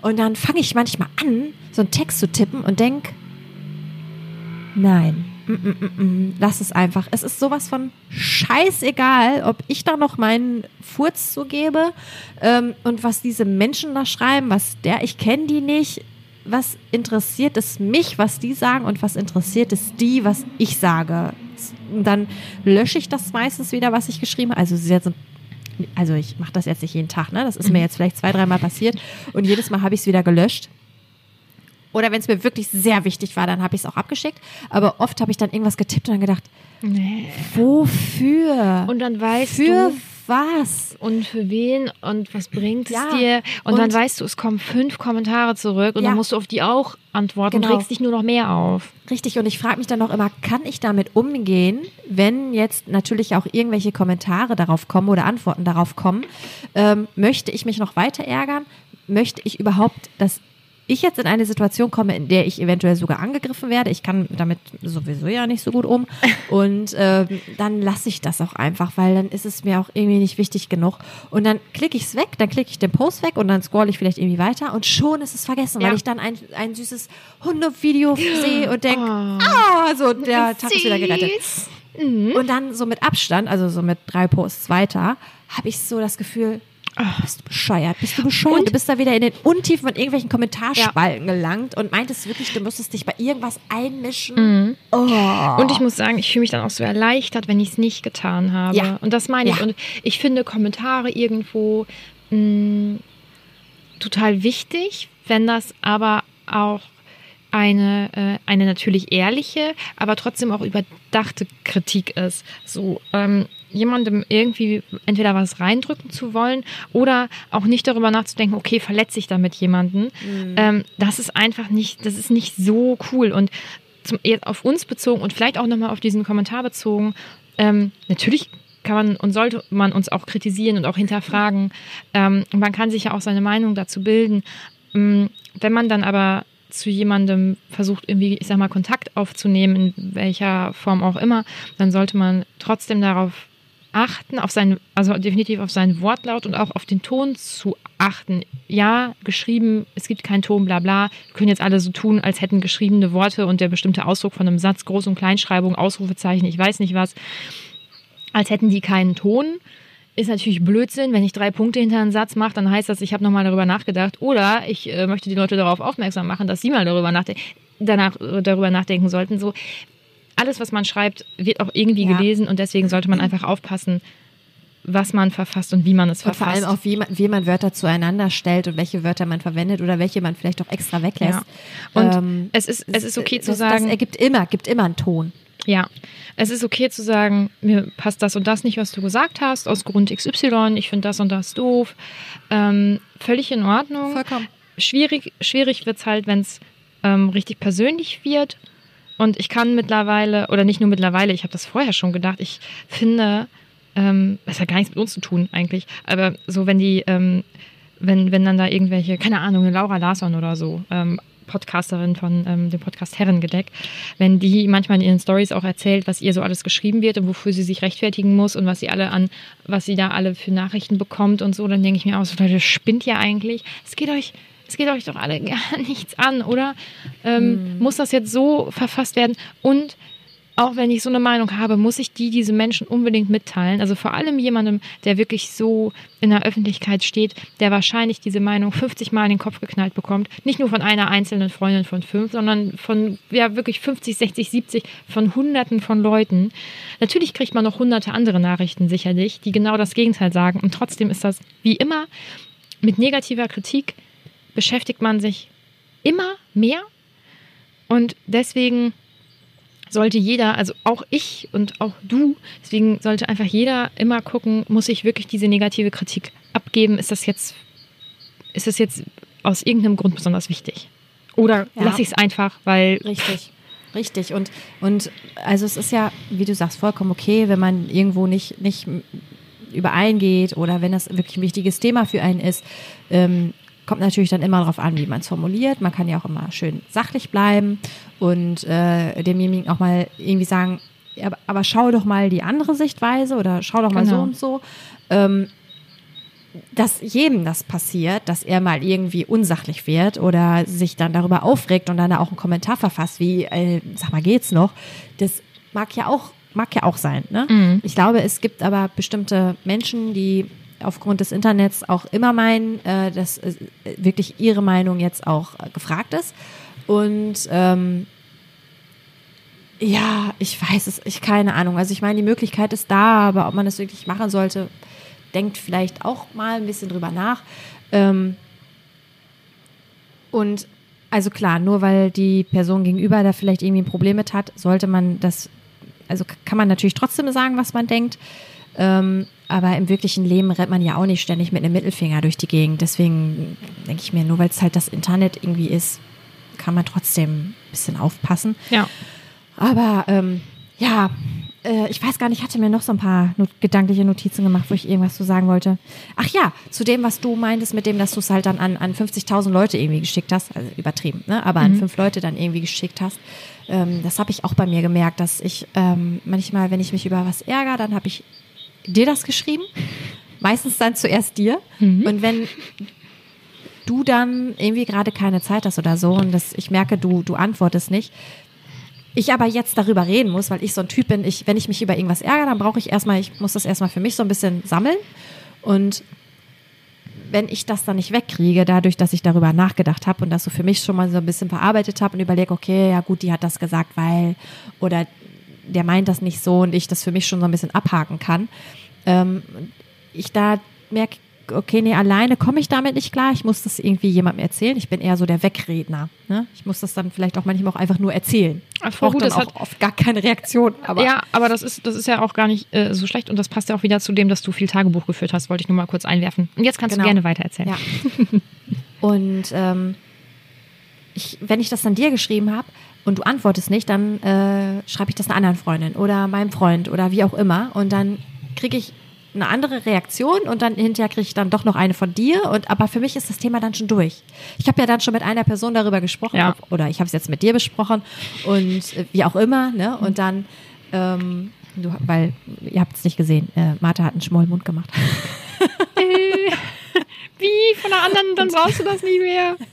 S2: Und dann fange ich manchmal an, so einen Text zu tippen und denk, nein, mm, mm, mm, mm, lass es einfach. Es ist sowas von scheißegal, ob ich da noch meinen Furz zugebe ähm, und was diese Menschen da schreiben, was der, ich kenne die nicht. Was interessiert es mich, was die sagen und was interessiert es die, was ich sage? Und dann lösche ich das meistens wieder, was ich geschrieben habe. Also ein also ich mache das jetzt nicht jeden Tag, ne? Das ist mir jetzt vielleicht zwei, dreimal passiert und jedes Mal habe ich es wieder gelöscht. Oder wenn es mir wirklich sehr wichtig war, dann habe ich es auch abgeschickt. Aber oft habe ich dann irgendwas getippt und dann gedacht,
S1: Nee.
S2: wofür?
S1: Und dann weißt
S2: für
S1: du,
S2: was?
S1: und für wen und was bringt es
S2: Ja,
S1: dir. Und, dann
S2: und-
S1: weißt du, es kommen fünf Kommentare zurück und
S2: Ja.
S1: dann musst du auf die auch antworten
S2: Genau.
S1: und regst dich nur noch mehr auf.
S2: Richtig, und ich frage mich dann auch immer, kann ich damit umgehen, wenn jetzt natürlich auch irgendwelche Kommentare darauf kommen oder Antworten darauf kommen? Ähm, möchte ich mich noch weiter ärgern? Möchte ich überhaupt, dass ich jetzt in eine Situation komme, in der ich eventuell sogar angegriffen werde? Ich kann damit sowieso ja nicht so gut um. <laughs> Und ähm, dann lasse ich das auch einfach, weil dann ist es mir auch irgendwie nicht wichtig genug. Und dann klicke ich es weg, dann klicke ich den Post weg und dann scroll ich vielleicht irgendwie weiter und schon ist es vergessen,
S1: Ja.
S2: weil ich dann ein, ein süßes Hundevideo sehe und denke, ah, so der Tag ist wieder gerettet.
S1: Süß.
S2: Und dann so mit Abstand, also so mit drei Posts weiter, habe ich so das Gefühl, bist du bescheuert, bist du bescheuert?
S1: Und-
S2: du bist da wieder in den Untiefen von irgendwelchen Kommentarspalten gelangt und meintest wirklich, du müsstest dich bei irgendwas einmischen. Oh.
S1: Und ich muss sagen, ich fühle mich dann auch so erleichtert, wenn ich es nicht getan habe.
S2: Ja.
S1: Und das meine ich.
S2: Ja.
S1: Und ich finde Kommentare irgendwo mh, total wichtig, wenn das aber auch eine, äh, eine natürlich ehrliche, aber trotzdem auch überdachte Kritik ist. So, ähm, jemandem irgendwie entweder was reindrücken zu wollen oder auch nicht darüber nachzudenken, okay, verletze ich damit jemanden. Ähm, das ist einfach nicht, das ist nicht so cool. Und zum, jetzt auf uns bezogen und vielleicht auch nochmal auf diesen Kommentar bezogen, ähm, natürlich kann man und sollte man uns auch kritisieren und auch hinterfragen. Ähm, man kann sich ja auch seine Meinung dazu bilden. Ähm, wenn man dann aber zu jemandem versucht, irgendwie, ich sag mal, Kontakt aufzunehmen, in welcher Form auch immer, dann sollte man trotzdem darauf achten, auf seinen, also definitiv auf seinen Wortlaut und auch auf den Ton zu achten. Ja, geschrieben, es gibt keinen Ton, bla bla. Wir können jetzt alle so tun, als hätten geschriebene Worte und der bestimmte Ausdruck von einem Satz, Groß- und Kleinschreibung, Ausrufezeichen, ich weiß nicht was, als hätten die keinen Ton. Ist natürlich Blödsinn, wenn ich drei Punkte hinter einen Satz mache, dann heißt das, ich habe nochmal darüber nachgedacht. Oder ich äh, möchte die Leute darauf aufmerksam machen, dass sie mal darüber nachdenken, danach äh, darüber nachdenken sollten. So alles, was man schreibt, wird auch irgendwie
S2: Ja.
S1: gelesen und deswegen sollte man einfach aufpassen, was man verfasst und wie man es
S2: Und vor
S1: verfasst.
S2: allem auch, wie man, wie man Wörter zueinander stellt und welche Wörter man verwendet oder welche man vielleicht auch extra weglässt.
S1: Ja. Und
S2: Ähm,
S1: es ist es ist okay zu
S2: das,
S1: sagen,
S2: Das ergibt immer, gibt immer einen Ton.
S1: Ja, es ist okay zu sagen, mir passt das und das nicht, was du gesagt hast, aus Grund XY, ich finde das und das doof. Ähm, völlig in Ordnung.
S2: Vollkommen.
S1: Schwierig, schwierig wird es halt, wenn es ähm, richtig persönlich wird. Und ich kann mittlerweile, oder nicht nur mittlerweile, ich habe das vorher schon gedacht, ich finde, ähm, das hat gar nichts mit uns zu tun eigentlich, aber so wenn die, ähm, wenn, wenn dann da irgendwelche, keine Ahnung, Laura Larsson oder so, ähm, Podcasterin von ähm, dem Podcast Herrengedeck, wenn die manchmal in ihren Stories auch erzählt, was ihr so alles geschrieben wird und wofür sie sich rechtfertigen muss und was sie alle an, was sie da alle für Nachrichten bekommt und so, dann denke ich mir auch so, Leute, spinnt ihr eigentlich? Es geht euch, es geht euch doch alle <laughs> gar nichts an, oder? Ähm, Muss das jetzt so verfasst werden? Und auch wenn ich so eine Meinung habe, muss ich die diese Menschen unbedingt mitteilen. Also vor allem jemandem, der wirklich so in der Öffentlichkeit steht, der wahrscheinlich diese Meinung 50 Mal in den Kopf geknallt bekommt. Nicht nur von einer einzelnen Freundin von fünf, sondern von ja wirklich 50, 60, 70, von Hunderten von Leuten. Natürlich kriegt man noch hunderte andere Nachrichten sicherlich, die genau das Gegenteil sagen. Und trotzdem ist das wie immer mit negativer Kritik beschäftigt man sich immer mehr. Und deswegen sollte jeder, also auch ich und auch du, deswegen sollte einfach jeder immer gucken, muss ich wirklich diese negative Kritik abgeben? Ist das jetzt, ist das jetzt aus irgendeinem Grund besonders wichtig? Oder
S2: Ja.
S1: lasse ich es einfach, weil
S2: Richtig. Richtig. Und, und also es ist ja, wie du sagst, vollkommen okay, wenn man irgendwo nicht, nicht übereingeht oder wenn das wirklich ein wichtiges Thema für einen ist. Ähm, kommt natürlich dann immer darauf an, wie man es formuliert. Man kann ja auch immer schön sachlich bleiben und äh, demjenigen auch mal irgendwie sagen, aber, aber schau doch mal die andere Sichtweise oder schau doch mal so
S1: Genau.
S2: und so. Ähm, dass jedem das passiert, dass er mal irgendwie unsachlich wird oder sich dann darüber aufregt und dann auch einen Kommentar verfasst, wie, äh, sag mal, geht's noch? Das mag ja auch, mag ja auch sein. Ne? Ich glaube, es gibt aber bestimmte Menschen, die aufgrund des Internets auch immer meinen, äh, dass äh, wirklich ihre Meinung jetzt auch äh, gefragt ist. Und ähm, ja, ich weiß es, ich keine Ahnung. Also ich meine, die Möglichkeit ist da, aber ob man das wirklich machen sollte, denkt vielleicht auch mal ein bisschen drüber nach. Ähm, und also klar, nur weil die Person gegenüber da vielleicht irgendwie ein Problem mit hat, sollte man das, also kann man natürlich trotzdem sagen, was man denkt. Ähm, aber im wirklichen Leben rennt man ja auch nicht ständig mit einem Mittelfinger durch die Gegend. Deswegen denke ich mir, nur weil es halt das Internet irgendwie ist, kann man trotzdem ein bisschen aufpassen.
S1: ja.
S2: Aber ähm, ja, äh, ich weiß gar nicht, ich hatte mir noch so ein paar not gedankliche Notizen gemacht, wo ich irgendwas zu sagen wollte. Ach ja, zu dem, was du meintest, mit dem, dass du es halt dann an, an 50.000 Leute irgendwie geschickt hast, also übertrieben, ne? aber an fünf Leute dann irgendwie geschickt hast. Ähm, das habe ich auch bei mir gemerkt, dass ich ähm, manchmal, wenn ich mich über was ärgere, dann habe ich dir das geschrieben. Meistens dann zuerst dir. Und wenn du dann irgendwie gerade keine Zeit hast oder so und das, ich merke, du, du antwortest nicht, ich aber jetzt darüber reden muss, weil ich so ein Typ bin, ich, wenn ich mich über irgendwas ärgere, dann brauche ich erstmal, ich muss das erstmal für mich so ein bisschen sammeln. Und wenn ich das dann nicht wegkriege, dadurch, dass ich darüber nachgedacht habe und das so für mich schon mal so ein bisschen verarbeitet habe und überlege, okay, ja gut, die hat das gesagt, weil, oder der meint das nicht so und ich das für mich schon so ein bisschen abhaken kann, ähm, ich da merke, okay, nee, alleine komme ich damit nicht klar. Ich muss das irgendwie jemandem erzählen. Ich bin eher so der Wegredner. Ne? Ich muss das dann vielleicht auch manchmal auch einfach nur erzählen. Braucht
S1: gut,
S2: dann
S1: das
S2: auch
S1: hat-
S2: oft gar keine Reaktion. Aber
S1: ja, aber das ist, das ist ja auch gar nicht äh, so schlecht und das passt ja auch wieder zu dem, dass du viel Tagebuch geführt hast, wollte ich nur mal kurz einwerfen. Und jetzt kannst
S2: Genau.
S1: du gerne weitererzählen.
S2: Ja. Und ähm, ich, wenn ich das dann dir geschrieben habe und du antwortest nicht, dann äh, schreibe ich das einer anderen Freundin oder meinem Freund oder wie auch immer. Und dann kriege ich eine andere Reaktion und dann hinterher kriege ich dann doch noch eine von dir. Und aber für mich ist das Thema dann schon durch. Ich habe ja dann schon mit einer Person darüber gesprochen
S1: Ja.
S2: oder ich habe es jetzt mit dir besprochen und äh, wie auch immer. Ne? Und dann, ähm, du, weil ihr habt es nicht gesehen, äh, Martha hat einen schmollen Mund gemacht.
S1: Wie? Von der anderen, dann brauchst du das nicht mehr. <laughs>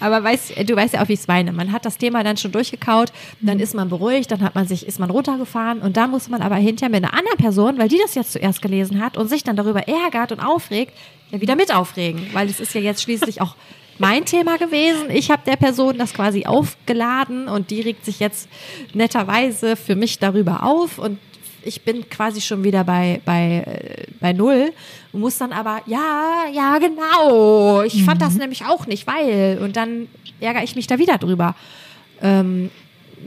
S2: Aber weißt, du weißt ja auch, wie ich es meine. Man hat das Thema dann schon durchgekaut, dann ist man beruhigt, dann hat man sich, ist man runtergefahren und da muss man aber hinterher mit einer anderen Person, weil die das jetzt zuerst gelesen hat und sich dann darüber ärgert und aufregt, ja wieder mit aufregen, weil es ist ja jetzt schließlich auch mein Thema gewesen. Ich habe der Person das quasi aufgeladen und die regt sich jetzt netterweise für mich darüber auf und ich bin quasi schon wieder bei, bei, äh, bei Null und muss dann aber, ja, ja, genau. Ich fand das nämlich auch nicht, weil. Und dann ärgere ich mich da wieder drüber. Ähm,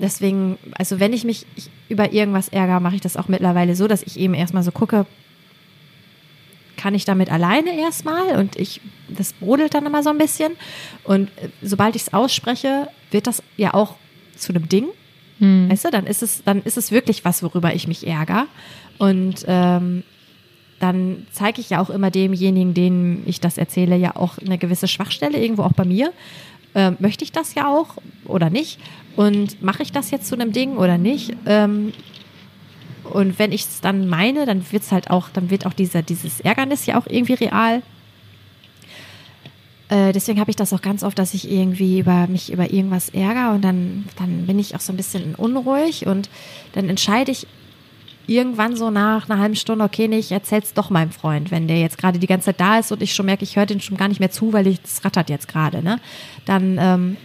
S2: deswegen, also wenn ich mich ich, über irgendwas ärgere, mache ich das auch mittlerweile so, dass ich eben erstmal so gucke, kann ich damit alleine erstmal und ich, das brodelt dann immer so ein bisschen. Und äh, sobald ich es ausspreche, wird das ja auch zu einem Ding. Weißt du, dann ist es, dann ist es wirklich was, worüber ich mich ärgere. Und ähm, dann zeige ich ja auch immer demjenigen, dem ich das erzähle, ja auch eine gewisse Schwachstelle, irgendwo auch bei mir. Ähm, möchte ich das ja auch oder nicht? Und mache ich das jetzt zu einem Ding oder nicht? Ähm, und wenn ich es dann meine, dann wird es halt auch, dann wird auch dieser, dieses Ärgernis ja auch irgendwie real. Äh, deswegen habe ich das auch ganz oft, dass ich irgendwie über mich über irgendwas ärgere und dann, dann bin ich auch so ein bisschen unruhig und dann entscheide ich irgendwann so nach einer halben Stunde, okay, nee, ich erzähl's doch meinem Freund, wenn der jetzt gerade die ganze Zeit da ist und ich schon merke, ich höre den schon gar nicht mehr zu, weil ich das rattert jetzt gerade, ne? Dann ähm,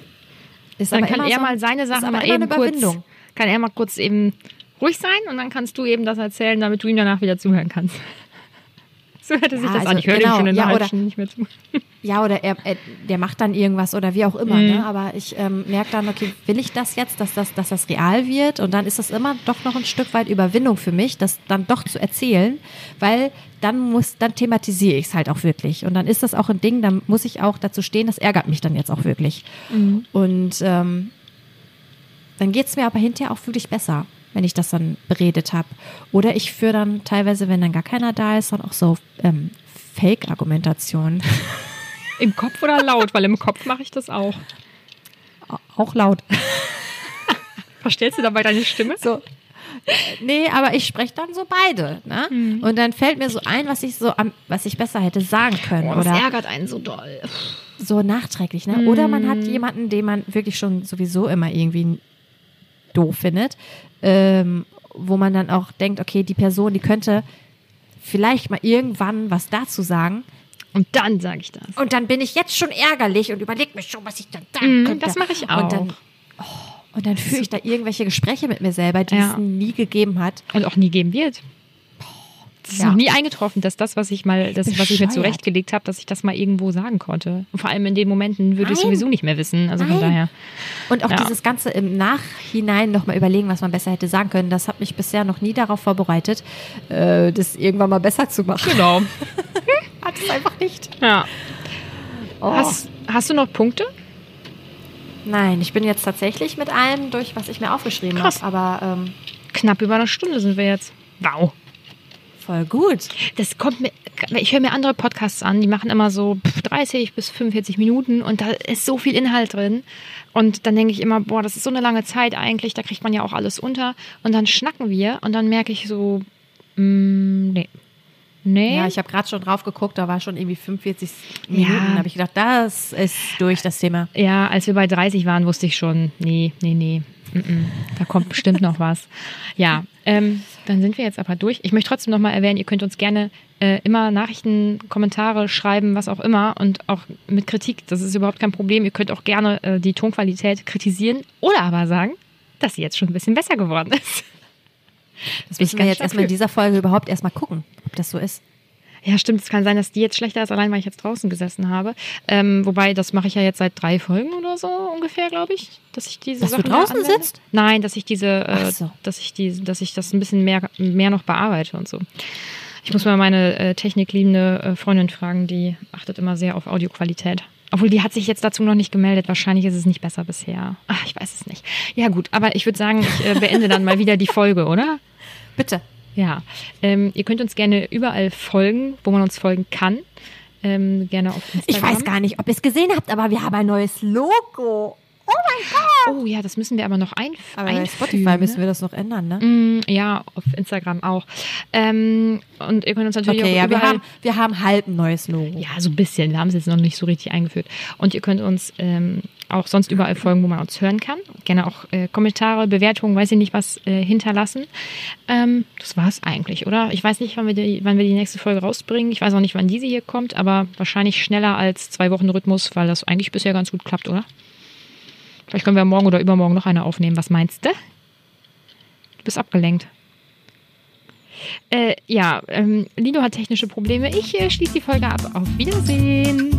S2: ist
S1: Dann
S2: aber
S1: kann
S2: immer
S1: er
S2: so,
S1: mal seine Sachen mal eben
S2: eine
S1: kurz, kann er mal kurz eben ruhig sein und dann kannst du eben das erzählen, damit du ihm danach wieder zuhören kannst. So hätte sich
S2: Ja,
S1: das
S2: also
S1: an. Ich höre
S2: genau,
S1: schon in
S2: ja, oder-
S1: nicht mehr zu.
S2: Ja, oder er, er, der macht dann irgendwas oder wie auch immer,
S1: Mhm.
S2: ne? Aber ich ähm, merke dann, okay, will ich das jetzt, dass das, dass das real wird? Und dann ist das immer doch noch ein Stück weit Überwindung für mich, das dann doch zu erzählen, weil dann muss, dann thematisiere ich es halt auch wirklich. Und dann ist das auch ein Ding, dann muss ich auch dazu stehen, das ärgert mich dann jetzt auch wirklich. Und ähm, dann geht's mir aber hinterher auch wirklich besser, wenn ich das dann beredet habe. Oder ich führe dann teilweise, wenn dann gar keiner da ist, dann auch so ähm, Fake-Argumentationen. <laughs>
S1: Im Kopf oder laut? Weil im Kopf mache ich das auch.
S2: Auch laut. <laughs>
S1: Verstellst du dabei deine Stimme?
S2: So. Nee, aber ich spreche dann so beide. Ne?
S1: Hm.
S2: Und dann fällt mir so ein, was ich so am, was ich besser hätte sagen können.
S1: Boah, das
S2: oder
S1: ärgert einen so doll.
S2: so nachträglich. Ne? Oder man hat jemanden, den man wirklich schon sowieso immer irgendwie doof findet, ähm, wo man dann auch denkt, okay, die Person, die könnte vielleicht mal irgendwann was dazu sagen.
S1: Und dann sage ich das.
S2: Und dann bin ich jetzt schon ärgerlich und überlege mir schon, was ich dann sagen
S1: Mm,
S2: könnte.
S1: das mache ich
S2: Und
S1: auch.
S2: dann, oh, und dann führe ich da irgendwelche Gespräche mit mir selber, die
S1: Ja.
S2: es nie gegeben hat.
S1: Und auch nie geben wird. Es ist
S2: Ja.
S1: noch nie eingetroffen, dass das, was ich mal, das, was ich mir zurechtgelegt habe, dass ich das mal irgendwo sagen konnte. Und vor allem in den Momenten würde ich sowieso nicht mehr wissen. Also von
S2: Nein.
S1: daher.
S2: Und auch
S1: Ja.
S2: dieses Ganze im Nachhinein nochmal überlegen, was man besser hätte sagen können, das hat mich bisher noch nie darauf vorbereitet, äh, das irgendwann mal besser zu machen.
S1: Genau. <laughs>
S2: Hat es einfach nicht.
S1: Ja.
S2: Oh.
S1: Hast, hast du noch Punkte?
S2: Nein, ich bin jetzt tatsächlich mit allem durch, was ich mir aufgeschrieben habe. Aber ähm,
S1: Knapp über eine Stunde sind wir jetzt. Wow.
S2: Voll gut.
S1: Das kommt mir, ich höre mir andere Podcasts an, die machen immer so pff, 30 bis 45 Minuten und da ist so viel Inhalt drin. Und dann denke ich immer, boah, das ist so eine lange Zeit eigentlich, da kriegt man ja auch alles unter. Und dann schnacken wir und dann merke ich so, mm, nee. Nee.
S2: Ja, ich habe gerade schon drauf geguckt, da war schon irgendwie 45 Minuten.
S1: Ja.
S2: habe ich gedacht, das ist durch das Thema.
S1: Ja, als wir bei 30 waren, wusste ich schon, nee, nee, nee. Da kommt bestimmt noch was. Ja, ähm, dann sind wir jetzt aber durch. Ich möchte trotzdem nochmal erwähnen, ihr könnt uns gerne äh, immer Nachrichten, Kommentare schreiben, was auch immer und auch mit Kritik. Das ist überhaupt kein Problem. Ihr könnt auch gerne äh, die Tonqualität kritisieren oder aber sagen, dass sie jetzt schon ein bisschen besser geworden ist.
S2: Das müssen
S1: ich
S2: wir jetzt erstmal in dieser Folge überhaupt erstmal gucken, ob das so ist.
S1: Ja, stimmt. Es kann sein, dass die jetzt schlechter ist, allein weil ich jetzt draußen gesessen habe. Ähm, wobei, das mache ich ja jetzt seit drei Folgen oder so ungefähr, glaube ich, dass ich diese
S2: Dass du
S1: Sachen
S2: draußen
S1: anwende.
S2: sitzt?
S1: Nein, dass ich diese, äh,
S2: so.
S1: dass ich die, dass ich das ein bisschen mehr, mehr noch bearbeite und so. Ich muss mal meine äh, technikliebende äh, Freundin fragen, die achtet immer sehr auf Audioqualität. Obwohl, die hat sich jetzt dazu noch nicht gemeldet. Wahrscheinlich ist es nicht besser bisher. Ach, ich weiß es nicht. Ja, gut, aber ich würde sagen, ich äh, beende dann mal wieder die Folge, oder?
S2: Bitte.
S1: Ja, ähm, ihr könnt uns gerne überall folgen, wo man uns folgen kann. Ähm, gerne auf Instagram.
S2: Ich weiß gar nicht, ob ihr es gesehen habt, aber wir haben ein neues Logo. Oh mein Gott!
S1: Oh ja, das müssen wir aber noch einf
S2: Aber bei
S1: einfügen.
S2: Spotify müssen wir das noch ändern, ne?
S1: Mm, ja, auf Instagram auch. Ähm, und ihr könnt uns natürlich
S2: Okay,
S1: auch
S2: ja, wir haben, wir haben halb ein neues Logo.
S1: Ja, so ein bisschen. Wir haben es jetzt noch nicht so richtig eingeführt. Und ihr könnt uns ähm, auch sonst überall folgen, wo man uns hören kann. Gerne auch äh, Kommentare, Bewertungen, weiß ich nicht was, äh, hinterlassen. Ähm, das war's eigentlich, oder? Ich weiß nicht, wann wir, die, wann wir die nächste Folge rausbringen. Ich weiß auch nicht, wann diese hier kommt, aber wahrscheinlich schneller als zwei Wochen Rhythmus, weil das eigentlich bisher ganz gut klappt, oder? Vielleicht können wir morgen oder übermorgen noch eine aufnehmen. Was meinst du? Du bist abgelenkt. Äh, ja, ähm, Lino hat technische Probleme. Ich äh, schließe die Folge ab. Auf Wiedersehen.